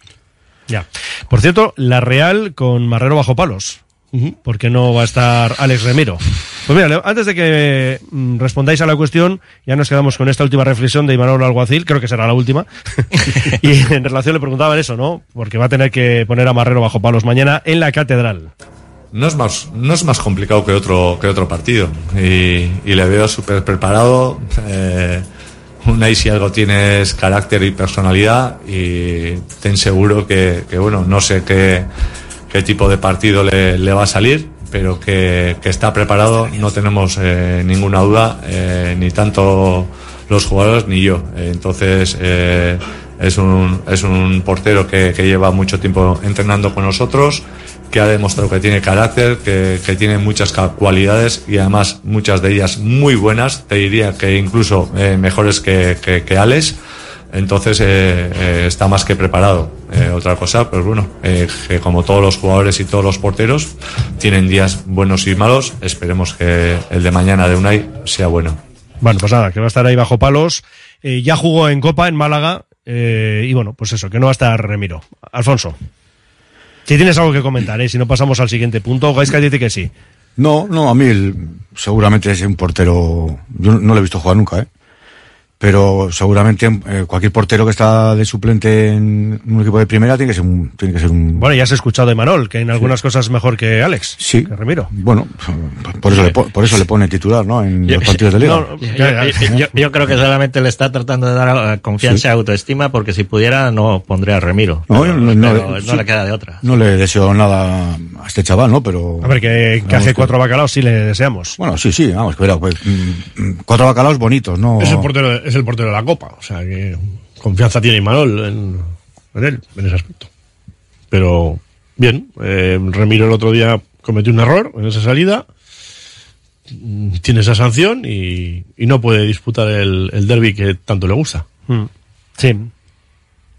Ya. Por cierto, la Real con Marrero bajo palos. ¿Por qué no va a estar Alex Remiro? Pues mira, antes de que mm, respondáis a la cuestión, ya nos quedamos con esta última reflexión de Imanol Alguacil, creo que será la última. y en relación le preguntaban eso, ¿no? Porque va a tener que poner a Marrero bajo palos mañana en la catedral. No es más, no es más complicado que otro, que otro partido. Y, y le veo súper preparado. Eh, Unai si algo tiene es carácter y personalidad y ten seguro que, que, bueno, no sé qué, qué tipo de partido le, le va a salir, pero que, que está preparado, no tenemos eh, ninguna duda, eh, ni tanto los jugadores ni yo. Entonces, eh, es, un, es un portero que, que lleva mucho tiempo entrenando con nosotros, que ha demostrado que tiene carácter, que, que tiene muchas cualidades y además muchas de ellas muy buenas, te diría que incluso eh, mejores que, que Alex. Entonces eh, eh, está más que preparado. Eh, otra cosa, pues bueno, eh, que como todos los jugadores y todos los porteros tienen días buenos y malos, esperemos que el de mañana de Unai sea bueno. Bueno, pues nada, que va a estar ahí bajo palos. Eh, ya jugó en Copa, en Málaga. eh, y bueno, pues eso, que no va a estar Remiro. Alfonso. Si tienes algo que comentar, ¿eh? si no pasamos al siguiente punto, Gaisca dice que sí. No, no, a mí el- seguramente es un portero. Yo no lo he visto jugar nunca, ¿eh? Pero seguramente eh, cualquier portero que está de suplente en un equipo de primera tiene que ser un. Tiene que ser un Bueno, ya has escuchado de Manol, que en algunas cosas es mejor que Alex. Sí. Que Remiro. Bueno, por eso, le, po- por eso le pone titular, ¿no? En los partidos de liga. No, yo, yo- yo- yo creo que solamente le está tratando de dar eh, confianza Sí. y autoestima porque si pudiera no pondría a Remiro. No, Pero- no, no, pero no sí. le queda de otra. No le deseo nada a este chaval, ¿no? Pero. A ver, que Vamos, caje que- cuatro bacalaos sí le deseamos. Bueno, sí, sí, vamos, pero pues, mm, mm, cuatro bacalaos bonitos, ¿no? Es, el portero, es el portero de la Copa. O sea que confianza tiene Imanol en, en él, en ese aspecto. Pero bien, eh, Remiro el otro día cometió un error en esa salida. Mm, Tiene esa sanción y, y no puede disputar el, el derby que tanto le gusta. Sí.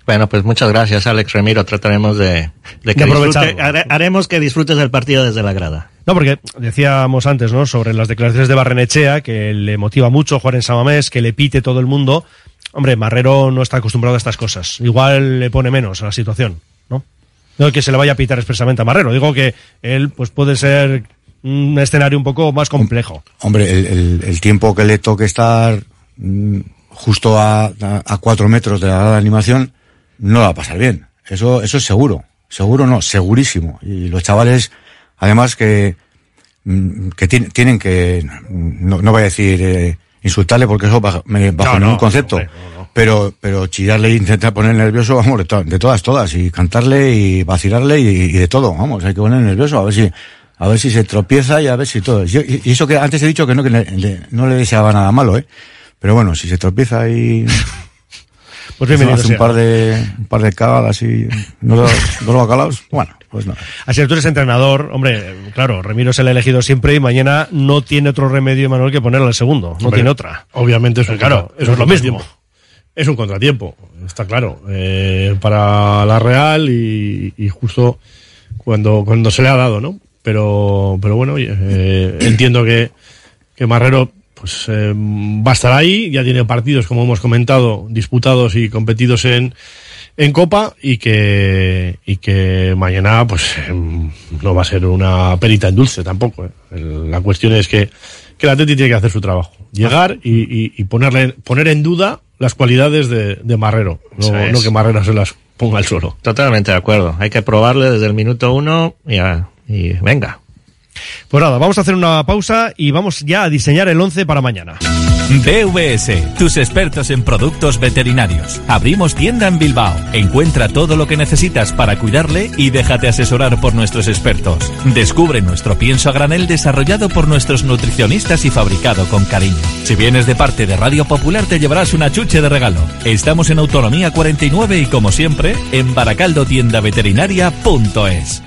Bueno, pues muchas gracias, Alex Remiro. Trataremos de, de que De disfrute- hare- haremos que disfrutes del partido desde la grada. No, porque decíamos antes, ¿no? Sobre las declaraciones de Barrenechea, que le motiva mucho jugar en Samamés, que le pite todo el mundo. Hombre, Marrero no está acostumbrado a estas cosas. Igual le pone menos a la situación, ¿no? No que se le vaya a pitar expresamente a Marrero. Digo que él, pues puede ser un escenario un poco más complejo. Hombre, el, tiempo que le toque estar mm, justo a, a, cuatro metros de la animación no va a pasar bien. Eso, eso es seguro. Seguro no, segurísimo. Y los chavales, además que, que tien- tienen que, mm, no, no voy a decir eh, insultarle porque eso bajo, me- bajo No, no, ningún concepto. Pero, pero chillarle e intentar poner nervioso, vamos, de, to- de todas, todas. Y cantarle y vacilarle y, y de todo, vamos, hay que poner nervioso a ver si, a ver si se tropieza y a ver si todo. Yo- y y eso que antes he dicho que no, que le- le- no le deseaba nada malo, ¿eh? Pero bueno, si se tropieza y, Pues bienvenido Hace un par de, un par de cagadas y no, no no lo bacalaos. Bueno, pues nada. Así que tú eres entrenador, hombre, claro, Remiro es el elegido siempre y mañana no tiene otro remedio, Manuel, que ponerle al segundo. No Hombre, tiene otra. Obviamente es un Claro, eso es lo mismo. Es un contratiempo, está claro, eh, para la Real y, y justo cuando, cuando se le ha dado, ¿no? Pero, pero bueno, oye, eh, entiendo que, que Marrero pues eh, va a estar ahí, ya tiene partidos, como hemos comentado, disputados y competidos en, en Copa y que, y que mañana pues em, no va a ser una perita en dulce tampoco. ¿eh? La cuestión es que, que el Atleti tiene que hacer su trabajo. Llegar y, y- y ponerle, poner en duda las cualidades de, de Marrero. No, no que Marrero se las ponga al suelo. Totalmente de acuerdo. Hay que probarle desde el minuto uno y, a- y venga. Pues nada, vamos a hacer una pausa y vamos ya a diseñar el 11 para mañana. BVS, tus expertos en productos veterinarios. Abrimos tienda en Bilbao. Encuentra todo lo que necesitas para cuidarle y déjate asesorar por nuestros expertos. Descubre nuestro pienso a granel desarrollado por nuestros nutricionistas y fabricado con cariño. Si vienes de parte de Radio Popular te llevarás una chuche de regalo. Estamos en Autonomía 49 y como siempre en baracaldotiendaveterinaria.es.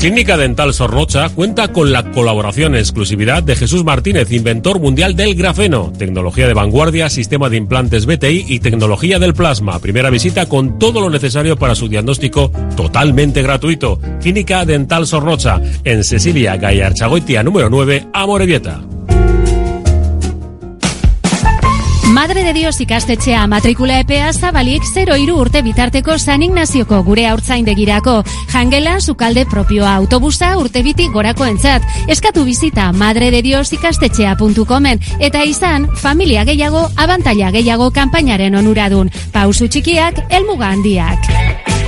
Clínica Dental Sorrocha cuenta con la colaboración en exclusividad de Jesús Martínez, inventor mundial del grafeno, tecnología de vanguardia, sistema de implantes BTI y tecnología del plasma. Primera visita con todo lo necesario para su diagnóstico totalmente gratuito. Clínica Dental Sorrocha, en Cecilia Gallarchagoitia número 9, Amorebieta. Madre de Dios ikastetxea matrikula epea zabalik 0 urte bitarteko San Ignazioko gure haurtzaindegirako. Jangela, sukalde propioa autobusa urte biti gorako entzat. Eskatu bizita madre de Dios ikastetxea.comen eta izan familia gehiago, abantaila gehiago kanpainaren onuradun. Pausu txikiak, elmuga handiak.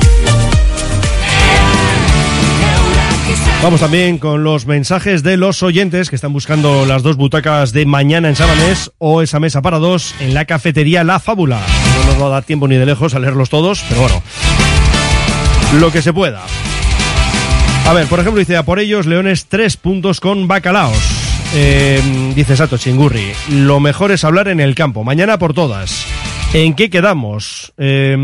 Vamos también con los mensajes de los oyentes que están buscando las dos butacas de mañana en Sabanés o esa mesa para dos en la cafetería La Fábula. No nos va a dar tiempo ni de lejos a leerlos todos, pero bueno, lo que se pueda. A ver, por ejemplo, dice a por ellos Leones tres puntos con bacalaos. Eh, dice Sato Chingurri, lo mejor es hablar en el campo, mañana por todas. ¿En qué quedamos? Eh,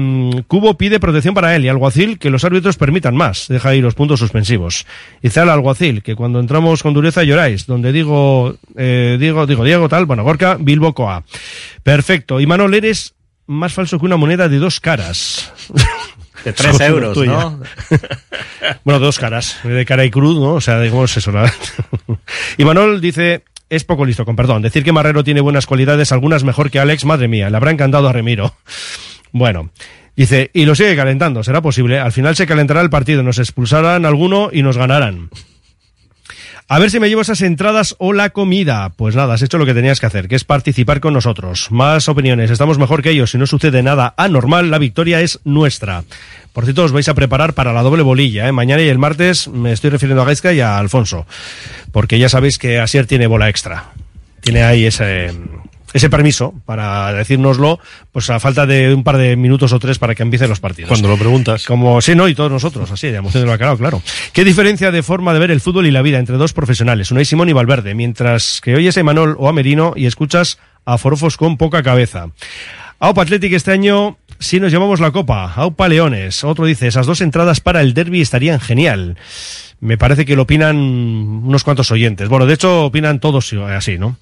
Cubo pide protección para él y Alguacil que los árbitros permitan más. Deja ahí los puntos suspensivos. Dice al Alguacil que cuando entramos con dureza lloráis. Donde digo, eh, digo, digo, Diego tal, bueno, Gorka, Bilbo Coa. Perfecto. Y Manol, eres más falso que una moneda de dos caras. De tres euros, tuya. ¿no? bueno, dos caras, de cara y cruz, ¿no? O sea, digamos eso. ¿no? y Manol dice, es poco listo, con perdón. Decir que Marrero tiene buenas cualidades, algunas mejor que Alex, madre mía, le habrá encantado a Remiro. Bueno, dice, y lo sigue calentando, será posible. Al final se calentará el partido, nos expulsarán alguno y nos ganarán. A ver si me llevo esas entradas o la comida. Pues nada, has hecho lo que tenías que hacer, que es participar con nosotros. Más opiniones, estamos mejor que ellos. Si no sucede nada anormal, la victoria es nuestra. Por cierto, os vais a preparar para la doble bolilla. ¿eh? Mañana y el martes me estoy refiriendo a Gaizka y a Alfonso. Porque ya sabéis que Asier tiene bola extra. Tiene ahí ese, ese permiso para decírnoslo, pues a falta de un par de minutos o tres para que empiecen los partidos. Cuando lo preguntas. Como sí, no, y todos nosotros, así, de emoción claro. ¿Qué diferencia de forma de ver el fútbol y la vida entre dos profesionales, Unai Simón y Valverde, mientras que oyes a Imanol o a Merino y escuchas a Forofos con poca cabeza? A Opa Athletic este año si nos llevamos la copa. Aupa Leones. Otro dice, esas dos entradas para el derby estarían genial. Me parece que lo opinan unos cuantos oyentes. Bueno, de hecho opinan todos así, ¿no?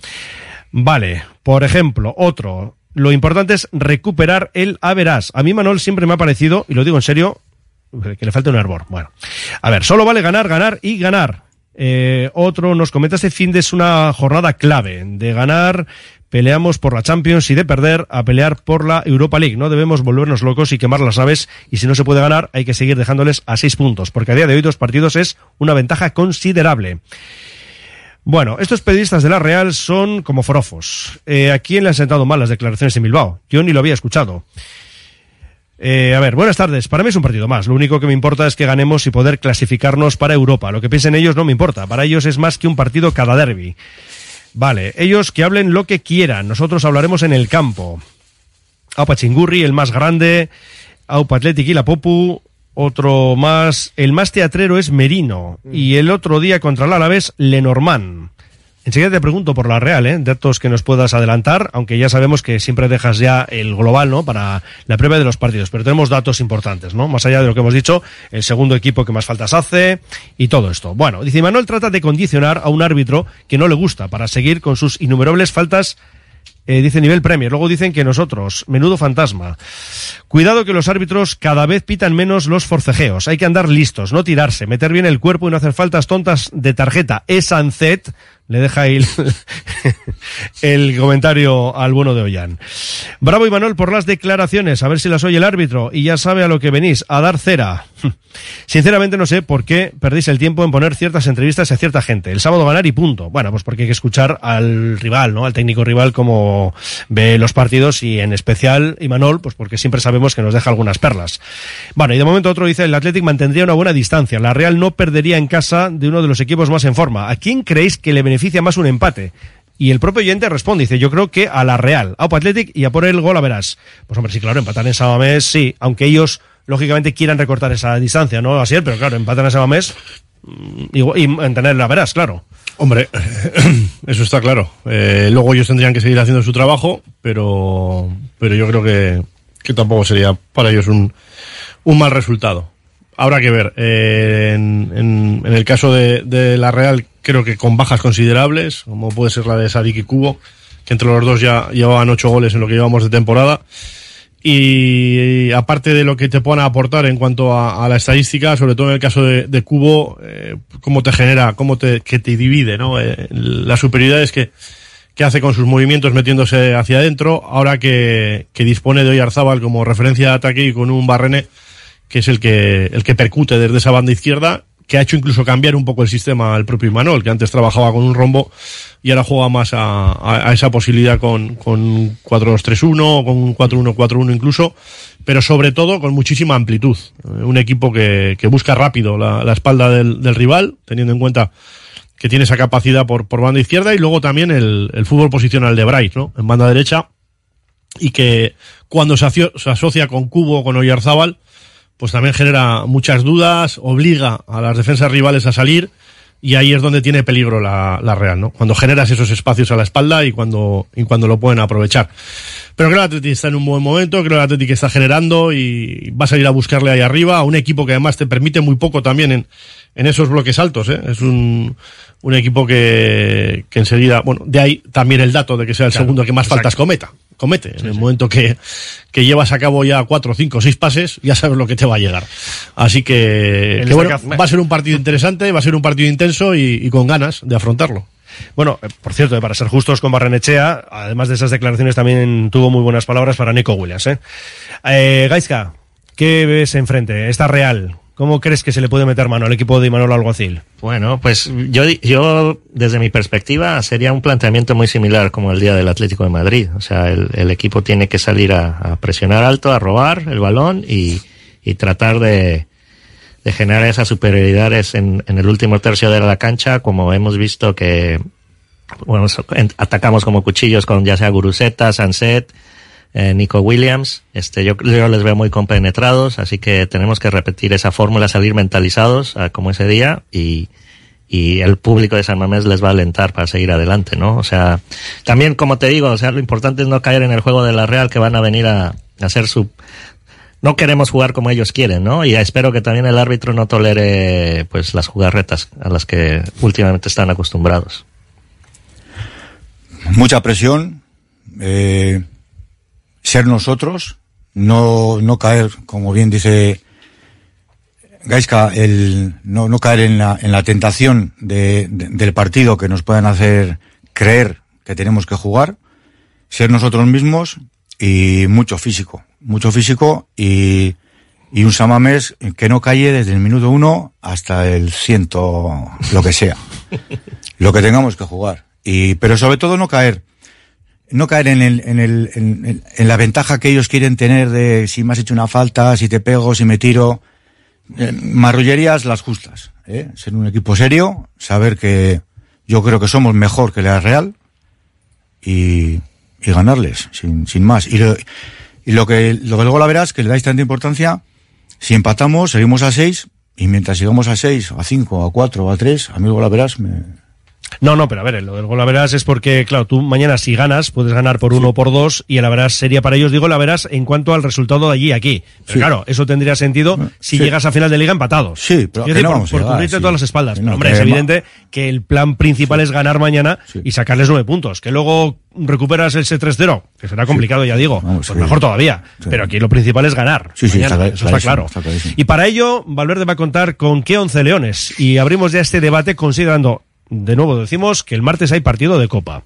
Vale, por ejemplo, otro. Lo importante es recuperar el Averas. A mí Manuel siempre me ha parecido, y lo digo en serio, que le falta un árbol. Bueno, a ver, solo vale ganar, ganar y ganar. Eh, otro nos comenta este fin de es una jornada clave. De ganar, peleamos por la Champions y de perder, a pelear por la Europa League. No debemos volvernos locos y quemar las aves. Y si no se puede ganar, hay que seguir dejándoles a seis puntos, porque a día de hoy dos partidos es una ventaja considerable. Bueno, estos periodistas de la Real son como forofos. Eh, ¿A quién le han sentado mal las declaraciones en Bilbao? Yo ni lo había escuchado. Eh, a ver, buenas tardes. Para mí es un partido más. Lo único que me importa es que ganemos y poder clasificarnos para Europa. Lo que piensen ellos no me importa. Para ellos es más que un partido cada derby. Vale, ellos que hablen lo que quieran. Nosotros hablaremos en el campo. Aupa Chingurri, el más grande. Aupa Athletic y la Popu. Otro más. El más teatrero es Merino. Y el otro día contra el Alavés, Lenormand. Enseguida te pregunto por la Real, ¿eh? datos que nos puedas adelantar, aunque ya sabemos que siempre dejas ya el global, ¿no? Para la previa de los partidos, pero tenemos datos importantes, ¿no? Más allá de lo que hemos dicho, el segundo equipo que más faltas hace y todo esto. Bueno, dice Manuel trata de condicionar a un árbitro que no le gusta para seguir con sus innumerables faltas eh, dice nivel Premier. Luego dicen que nosotros, menudo fantasma. Cuidado que los árbitros cada vez pitan menos los forcejeos. Hay que andar listos, no tirarse, meter bien el cuerpo y no hacer faltas tontas de tarjeta. Es Ancet le deja ahí el, comentario al bueno de Ollán. Bravo Imanol por las declaraciones, a ver si las oye el árbitro y ya sabe a lo que venís, a dar cera. Sinceramente no sé por qué perdéis el tiempo en poner ciertas entrevistas a cierta gente. El sábado ganar y punto. Bueno, pues porque hay que escuchar al rival, ¿no? Al técnico rival como ve los partidos y en especial Imanol, pues porque siempre sabemos que nos deja algunas perlas. Bueno, y de momento otro dice, el Athletic mantendría una buena distancia. La Real no perdería en casa de uno de los equipos más en forma. ¿A quién creéis que le más un empate? Y el propio oyente responde, dice, yo creo que a la Real, a Aupa Athletic y a por el gol a verás. Pues hombre, sí, claro, empatar en Samamés, sí, aunque ellos lógicamente quieran recortar esa distancia, ¿no? Así es, pero claro, empatan en Samamés y, y mantener la verás, claro. Hombre, eso está claro. Eh, luego ellos tendrían que seguir haciendo su trabajo, pero, pero yo creo que, que tampoco sería para ellos un, un mal resultado. Habrá que ver. Eh, en, en, en, el caso de, de, la Real, creo que con bajas considerables, como puede ser la de Sadik y Cubo, que entre los dos ya llevaban ocho goles en lo que llevamos de temporada. Y, aparte de lo que te puedan aportar en cuanto a, a la estadística, sobre todo en el caso de, Cubo, eh, cómo te genera, cómo te, que te divide, ¿no? Eh, la superioridad es que, que hace con sus movimientos metiéndose hacia adentro, ahora que, que dispone de Oyarzábal como referencia de ataque y con un Barrene que es el que, el que percute desde esa banda izquierda, que ha hecho incluso cambiar un poco el sistema al propio Imanol, que antes trabajaba con un rombo y ahora juega más a, a, esa posibilidad con, con 4-2-3-1 o con 4-1-4-1 incluso, pero sobre todo con muchísima amplitud. Un equipo que, que busca rápido la, la espalda del, del, rival, teniendo en cuenta que tiene esa capacidad por, por banda izquierda y luego también el, el fútbol posicional de Bryce, ¿no? En banda derecha y que cuando se, se asocia con Cubo o con Oyarzábal, pues también genera muchas dudas, obliga a las defensas rivales a salir y ahí es donde tiene peligro la, la, Real, ¿no? Cuando generas esos espacios a la espalda y cuando, y cuando lo pueden aprovechar. Pero creo que el Atlético está en un buen momento, creo que el Atlético está generando y va a salir a buscarle ahí arriba a un equipo que además te permite muy poco también en, en esos bloques altos, ¿eh? Es un, un equipo que, que enseguida, bueno, de ahí también el dato de que sea el claro, segundo que más exacto. faltas cometa comete. Sí, en el sí. momento que, que, llevas a cabo ya cuatro, cinco, seis pases, ya sabes lo que te va a llegar. Así que, que bueno, va a ser un partido interesante, va a ser un partido intenso y, y con ganas de afrontarlo. Bueno, eh, por cierto, eh, para ser justos con Barrenechea, además de esas declaraciones, también tuvo muy buenas palabras para Nico Williams. ¿eh? eh Gaiska, ¿qué ves enfrente? ¿Está real? ¿Cómo crees que se le puede meter mano al equipo de Imanol Alguacil? Bueno, pues yo, yo, desde mi perspectiva, sería un planteamiento muy similar como el día del Atlético de Madrid. O sea, el, equipo tiene que salir a, a, presionar alto, a robar el balón y, y tratar de, de, generar esas superioridades en, en, el último tercio de la cancha, como hemos visto que bueno, atacamos como cuchillos con ya sea Guruseta, Sanset, eh, Nico Williams. Este, yo, yo, les veo muy compenetrados, así que tenemos que repetir esa fórmula, salir mentalizados uh, como ese día y, y el público de San Mamés les va a alentar para seguir adelante, ¿no? O sea, también como te digo, o sea, lo importante es no caer en el juego de la Real que van a venir a, a hacer su no queremos jugar como ellos quieren, ¿no? Y espero que también el árbitro no tolere pues las jugarretas a las que últimamente están acostumbrados. Mucha presión, eh, ser nosotros, no, no caer, como bien dice Gaiska, el, no, no caer en la, en la tentación de, de- del partido que nos puedan hacer creer que tenemos que jugar, ser nosotros mismos y mucho físico, mucho físico y, y un Samamés que no calle desde el minuto uno hasta el ciento, lo que sea, lo que tengamos que jugar. Y, pero sobre todo no caer, no caer en, el, en, el, en, en- la ventaja que ellos quieren tener de si me has hecho una falta, si te pego, si me tiro. Eh, marrullerías las justas. ¿eh? Ser un equipo serio, saber que yo creo que somos mejor que la Real y, y ganarles, sin, sin más. Y lo, y lo que lo que luego la verás, que le dais tanta importancia, si empatamos, seguimos a seis, y mientras sigamos a seis, a cinco, a cuatro, a tres, a mí luego la verás, me, No, no, pero a ver, lo del gol la verás es porque, claro, tú mañana si ganas, puedes ganar por uno o por dos, y la verás sería para ellos, digo, la verás en cuanto al resultado de allí y aquí. Pero Sí. claro, eso tendría sentido si sí. llegas a final de liga empatados. Sí, pero que decir, no por, a llegar, cubrirte todas las espaldas. Pero, hombre, es evidente que el plan principal es ganar mañana y sacarles nueve puntos. Que luego recuperas ese 3-0, que será complicado, ya digo. pues sí. mejor todavía. Sí. Pero aquí lo principal es ganar. Sí, sí, mañana, está eso está claro. está. Y para ello, Valverde va a contar con qué 11 leones. Y abrimos ya este debate considerando, de nuevo decimos, que el martes hay partido de Copa.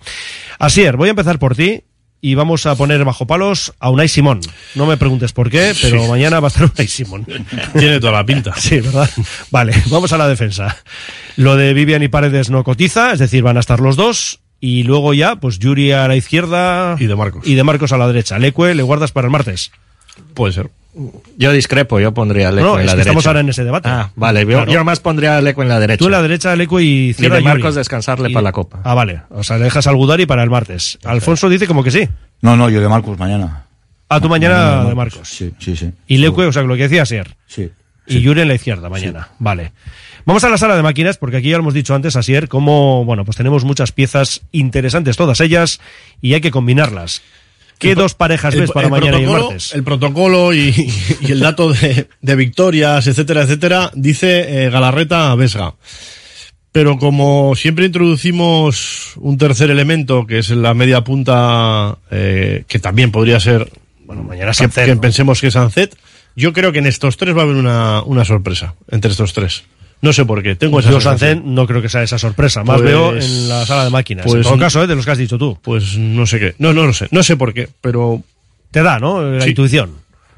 Asier, voy a empezar por ti y vamos a poner bajo palos a Unai Simón. No me preguntes por qué, pero Sí. mañana va a estar Unai Simón. Tiene toda la pinta. Sí, ¿verdad? Vale, vamos a la defensa. Lo de Vivian y Paredes no cotiza, es decir, van a estar los dos. Y luego ya, pues Yuri a la izquierda. Y de Marcos. Y de Marcos a la derecha. Leque, ¿le guardas para el martes? Puede ser. Yo discrepo, yo pondría a Leco No, en es la que derecha. estamos ahora en ese debate. Ah, vale, yo, Claro. yo más pondría a Leco en la derecha. Tú en la derecha, Leque y Y izquierda de Marcos Yuri. descansarle Y- para la Copa. Ah, vale. O sea, le dejas al Gudari para el martes. Alfonso dice como que sí. No, no, yo de Marcos mañana. Ah, tú mañana Mañana de Marcos. Sí, sí, sí. Y Leque, o sea, lo que decía Asier. Sí. Y Yuri en la izquierda mañana. Vale. Vamos a la sala de máquinas, porque aquí ya lo hemos dicho antes, Asier, como, bueno, pues tenemos muchas piezas interesantes, todas ellas, y hay que combinarlas. ¿Qué El dos parejas el- ves para el mañana y el protocolo- martes? El protocolo y, y el dato de, de victorias, etcétera, etcétera, dice eh, Galarreta a Vesga. Pero como siempre introducimos un tercer elemento, que es la media punta, eh, que también podría ser, bueno, mañana que, Sancet, que ¿no? pensemos que es Sancet, yo creo que en estos tres va a haber una, una sorpresa, entre estos tres. No sé por qué, tengo esa Yo. Sancet, no creo que sea esa sorpresa. Más Pues- veo en la sala de máquinas. en pues- todo caso, ¿eh? de los que has dicho tú. Pues no sé qué, no, no lo sé, no sé por qué, pero... Te da, ¿no? La Sí. intuición.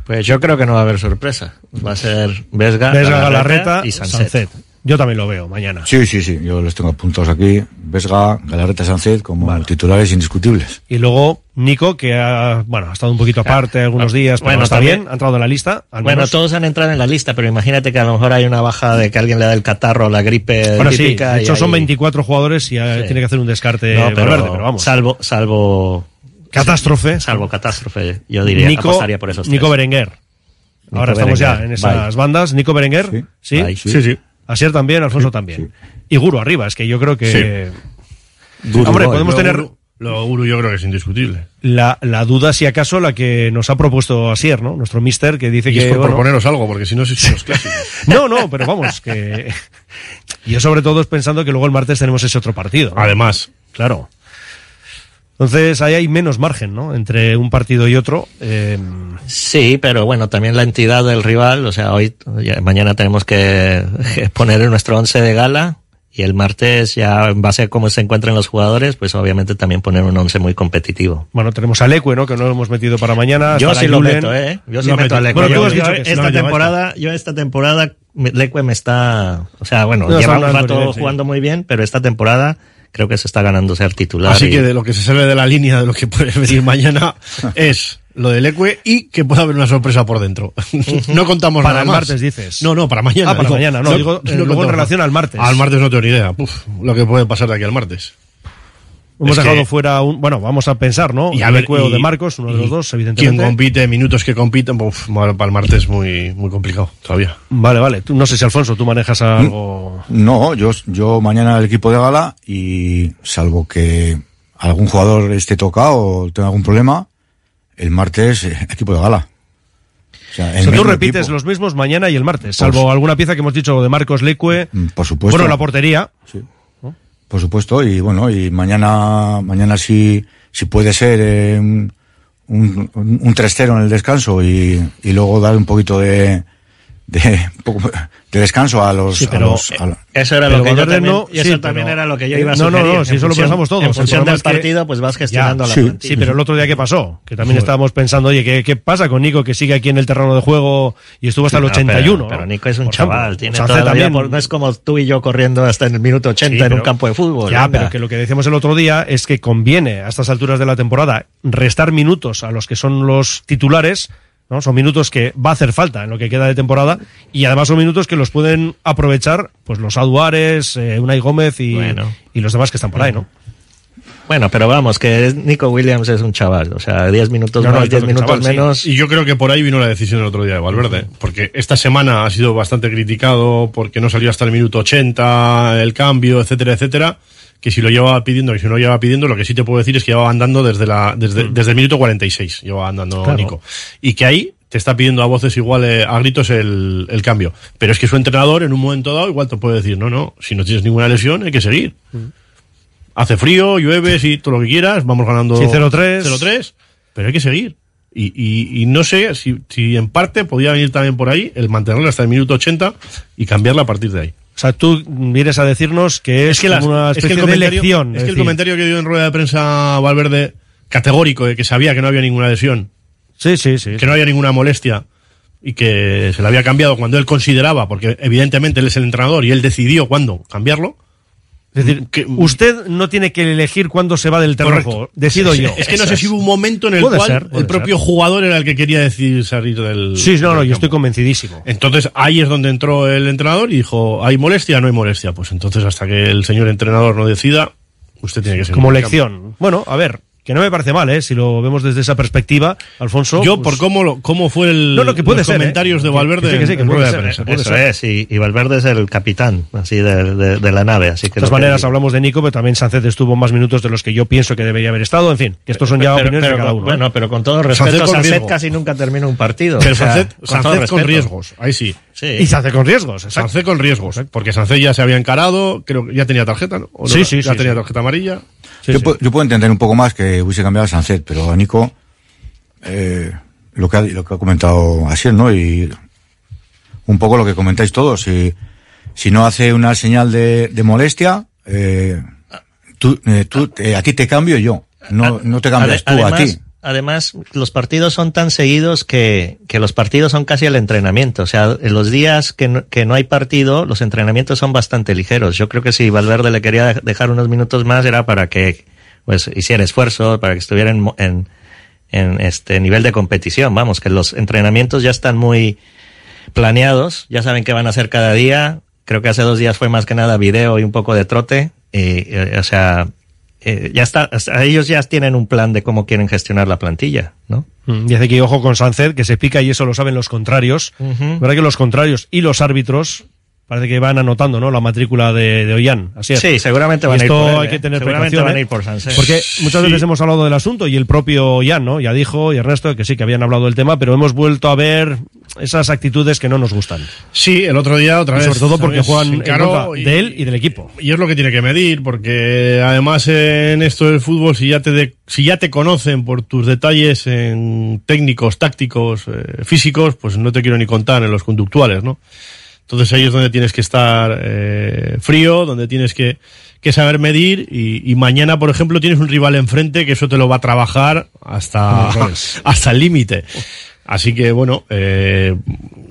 Pues yo creo que no va a haber sorpresa. Va a ser Vesga, Vesga, Galarreta Galarreta, y Sanset. Yo también lo veo mañana. Sí, sí, sí, yo los tengo apuntados aquí. Vesga, Galarreta Sánchez como titulares indiscutibles. Y luego Nico, que ha, bueno, ha estado un poquito aparte algunos días, pero Bueno, está también- bien, ha entrado en la lista. al Bueno, menos. todos han entrado en la lista, pero imagínate que a lo mejor hay una baja de que alguien le da el catarro la gripe Bueno, sí, de y hecho son ahí- 24 jugadores y eh, Sí. tiene que hacer un descarte No, pero, Valverde, pero vamos. Salvo, salvo. Catástrofe. Salvo catástrofe. Yo diría, Nico, apostaría por esos Nico. Berenguer. Ahora Nico estamos ya Berenguer, en esas bye. bandas. Nico Berenguer, ¿sí? Bye. Sí, sí. Asier también, Alfonso también. Y Guru arriba, es que yo creo que... Guru, Hombre, no, podemos tener Guru- Lo Guru yo creo que es indiscutible. la, la duda, si acaso, la que nos ha propuesto Asier, ¿no? Nuestro mister, que dice Y que... es por bueno, proponeros algo, porque si no, si son los clásicos. No, no, pero vamos, que... Yo sobre todo es pensando que luego el martes tenemos ese otro partido. ¿no? Además. Claro. Entonces ahí hay menos margen, ¿no? Entre un partido y otro. Eh, Sí, pero bueno, también la entidad del rival, o sea, hoy, ya- mañana tenemos que poner nuestro once de gala y el martes ya en base a cómo se encuentran los jugadores, pues obviamente también poner un once muy competitivo. bueno, tenemos a Leque, ¿no? Que no lo hemos metido para mañana. Yo sí lo Julen. meto, ¿eh? Yo sí Lo meto a meto. Leque. Bueno, tú Yo- has yo dicho que sí, esta no, temporada, yo esta temporada, me- Leque me está, o sea, bueno, No, lleva un rato jugando muy bien, pero esta temporada creo que se está ganando ser titular. Así y- que de lo que se sale de la línea de lo que puede venir mañana es lo del Ecue y que pueda haber una sorpresa por dentro. no contamos Para nada el más. martes, dices. No, no, para mañana. Ah, para mañana, no, digo, luego en relación al martes. Al martes no tengo ni idea. Uf, lo que puede pasar de aquí al martes. Hemos Es dejado que- fuera un. Bueno, vamos a pensar, ¿no? Y a de ver, y- de Marcos, uno de los dos, Quien evidentemente. compite, minutos que compiten, uf, para el martes muy, muy complicado todavía. Vale, vale. Tú, no sé si Alfonso, tú manejas algo. No, yo, yo mañana el equipo de gala y salvo que algún jugador esté tocado o tenga algún problema, el martes eh, equipo de gala. O sea, O el sea, tú repites equipo. los mismos mañana y el martes, Por salvo alguna pieza que hemos dicho de Marcos Lecue. Por supuesto. Bueno, la portería. Por supuesto, y bueno, y mañana, mañana si, si puede ser eh, un, un, un 3-0 en el descanso y, y luego dar un poquito de, de, de descanso a los, Sí, a pero, los- a la- Eso era Pero lo que yo también, no- y eso sí, también pero- era lo que yo iba a No, no, sugerir. no, si eso lo pensamos todos. En El función del es que- partido, pues vas Ya, gestionando la sí, plantilla. sí, pero el otro día que pasó, que también estábamos pensando, oye, ¿qué, qué pasa con Nico que sigue aquí en el terreno de juego y estuvo hasta el No, pero- 81? Pero, ¿no? Nico es un ejemplo. chaval, tiene toda la vida también. por- no es como tú y yo corriendo hasta en el minuto 80 Sí, en un pero- campo de fútbol. Ya, venga. pero que lo que decíamos el otro día es que conviene a estas alturas de la temporada restar minutos a los que son los titulares, ¿no? Son minutos que va a hacer falta en lo que queda de temporada y además son minutos que los pueden aprovechar pues los Aduares, eh, Unai Gómez y, Bueno. y los demás que están por ahí, ¿no? Bueno, pero vamos, que Nico Williams es un chaval. O sea, 10 minutos No, más, yo 10 creo que minutos chaval, sí. menos. Y yo creo que por ahí vino la decisión el otro día de Valverde. Porque esta semana ha sido bastante criticado porque no salió hasta el minuto 80 el cambio, etcétera, etcétera. Que si lo llevaba pidiendo, que si no lo llevaba pidiendo, lo que sí te puedo decir es que llevaba andando desde, la, desde, desde el minuto 46. Llevaba andando Claro. Nico. Y que ahí te está pidiendo a voces igual, eh, a gritos el, el cambio. Pero es que su entrenador en un momento dado igual te puede decir, no, no, si no tienes ninguna lesión hay que seguir. Hace frío, llueve, sí, todo lo que quieras, vamos ganando Sí, 0-3. 0-3, pero hay que seguir. Y, y, y no sé si, si en parte podía venir también por ahí el mantenerla hasta el minuto 80 y cambiarla a partir de ahí. O sea, tú vienes a decirnos que es, que, las- como una es que especie el de elección. es que el comentario que dio en rueda de prensa Valverde, categórico, de que sabía que no había ninguna lesión, Sí, sí, sí. que no había ninguna molestia y que se le había cambiado cuando él consideraba, porque evidentemente él es el entrenador y él decidió cuándo cambiarlo. Es decir, que usted no tiene que elegir cuándo se va del terreno. Decido yo. Es que no sé si hubo un momento en el cual ser, el propio ser. jugador era el que quería decidir salir del. Sí, no, no, yo estoy convencidísimo. Entonces ahí es donde entró el entrenador y dijo, ¿hay molestia? No hay molestia. Pues entonces hasta que el señor entrenador no decida, usted tiene que seguir. Como campo. lección. Bueno, a ver, que no me parece mal, ¿eh? Si lo vemos desde esa perspectiva, Alfonso. Yo, pues- por cómo, lo- cómo fue el, No, no, que puede los ser, ¿eh? comentarios de Valverde que sí, que sí, que puede ser, prensa. ¿eh? puede Eso ser. es, y, y Valverde es el capitán, así, de, de- de la nave. Así que De todas lo que- maneras, hablamos de Nico, pero también Sánchez estuvo más minutos de los que yo pienso que debería haber estado. En fin, que estos son ya Pero- opiniones pero de cada uno. ¿eh? Bueno, pero con todo respeto, Sánchez casi nunca termina un partido. Pero O sea, Sánchez, con Sánchez riesgos, ahí sí. Sí. Y Sánchez con riesgos, exacto. Sánchez con riesgos, porque Sánchez ya se había encarado, creo que ya tenía tarjeta, ¿no? ¿O no? Sí, sí, Ya sí, tenía sí. tarjeta amarilla. Sí, yo, yo puedo entender un poco más que hubiese cambiado a Sancet, pero a Nico, eh, lo, que ha, lo que ha comentado Asier, ¿no? Y un poco lo que comentáis todos. Si, si no hace una señal de, de molestia, eh, tú, eh, tú, eh, a ti te cambio yo. No, no te cambias tú a ti. Además, los partidos son tan seguidos que, que los partidos son casi el entrenamiento. O sea, en los días que no, que no hay partido, los entrenamientos son bastante ligeros. Yo creo que si Valverde le quería dejar unos minutos más era para que pues hiciera esfuerzo, para que estuviera en, en este nivel de competición. Vamos, que los entrenamientos ya están muy planeados, ya saben qué van a hacer cada día. Creo que hace dos días fue más que nada video y un poco de trote. Y, eh, o sea, eh, ya está, ellos ya tienen un plan de cómo quieren gestionar la plantilla, ¿no? Mm, Dice que ojo con Sánchez, que se pica y eso lo saben los contrarios. ¿Verdad que los contrarios y los árbitros parece que van anotando, ¿no? La matrícula de, de Ollán. Así es. Sí, seguramente van a ir esto por él, hay que tener Seguramente van a ¿eh? ir por Sánchez. Porque muchas Sí. veces hemos hablado del asunto y el propio Ollán, ¿no? Ya dijo, y Ernesto, que sí, que habían hablado del tema, pero hemos vuelto a ver esas actitudes que no nos gustan. Sí, el otro día otra Y vez. sobre todo porque juegan de él y del equipo. Y es lo que tiene que medir, porque además en esto del fútbol, si ya te, de- si ya te conocen por tus detalles en técnicos, tácticos, eh, físicos, pues no te quiero ni contar en los conductuales, ¿no? Entonces ahí es donde tienes que estar eh, frío, donde tienes que, que saber medir y, y mañana, por ejemplo, tienes un rival enfrente que eso te lo va a trabajar hasta, hasta el límite. Así que bueno, eh,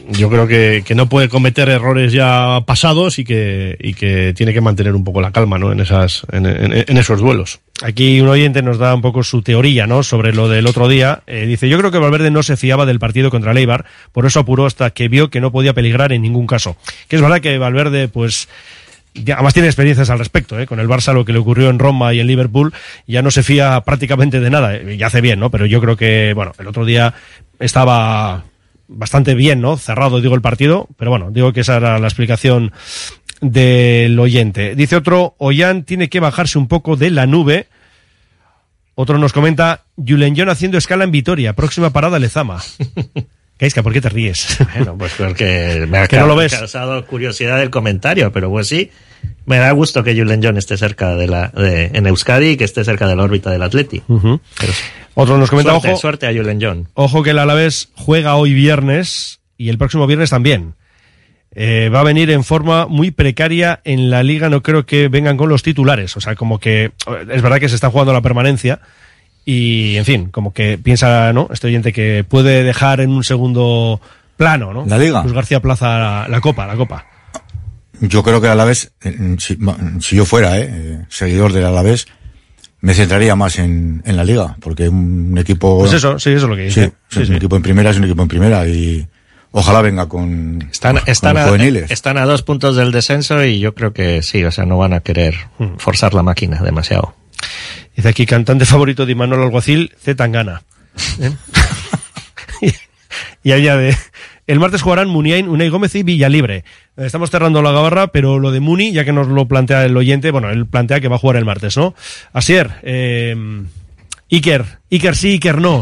yo creo que, que no puede cometer errores ya pasados y que, y que tiene que mantener un poco la calma, ¿no? En esas, en, en- en esos duelos. Aquí un oyente nos da un poco su teoría, ¿no? Sobre lo del otro día. Eh, dice, yo creo que Valverde no se fiaba del partido contra Leibar, por eso apuró hasta que vio que no podía peligrar en ningún caso. Que es verdad que Valverde, pues, además tiene experiencias al respecto, ¿eh? con el Barça lo que le ocurrió en Roma y en Liverpool, ya no se fía prácticamente de nada, eh, y hace bien, ¿no? Pero yo creo que, bueno, el otro día estaba bastante bien, ¿no? Cerrado, digo, el partido, pero bueno, digo que esa era la explicación del oyente. Dice otro, Ollán tiene que bajarse un poco de la nube. Otro nos comenta, Julen John haciendo escala en Vitoria, próxima parada Lezama. Gaisca, ¿por qué te ríes? Bueno, pues porque me ha no causado curiosidad el comentario, pero pues sí, me da gusto que Julen John esté cerca de la, de, en Euskadi y que esté cerca de la órbita del Atleti. Otro nos comenta, suerte, ojo, suerte a Julen John. Ojo que el Alavés juega hoy viernes y el próximo viernes también. Eh, va a venir en forma muy precaria en la liga, no creo que vengan con los titulares. O sea, como que es verdad que se está jugando la permanencia y, en fin, como que piensa, ¿no? Este oyente que puede dejar en un segundo plano, ¿no? ¿La Liga? Luis García Plaza la, la Copa, la Copa. Yo creo que el Alavés, eh, si, ma- si yo fuera eh, seguidor del Alavés, me centraría más en, en la Liga, porque un equipo... Pues eso, sí, eso es lo que dice. Sí, Sí, un sí. equipo en primera es un equipo en primera y ojalá venga con, Están, con están, los a, juveniles. están a dos puntos del descenso y yo creo que sí, o sea, no van a querer Hmm. forzar la máquina demasiado. Dice aquí, cantante favorito de Manuel Alguacil, Z Tangana. ¿Eh? y allá de... El martes jugarán Muniain, Unai Gómez y Villalibre. Estamos cerrando la gabarra, pero lo de Muni, ya que nos lo plantea el oyente, bueno, él plantea que va a jugar el martes, ¿no? Asier, eh, Iker, Iker sí, Iker no.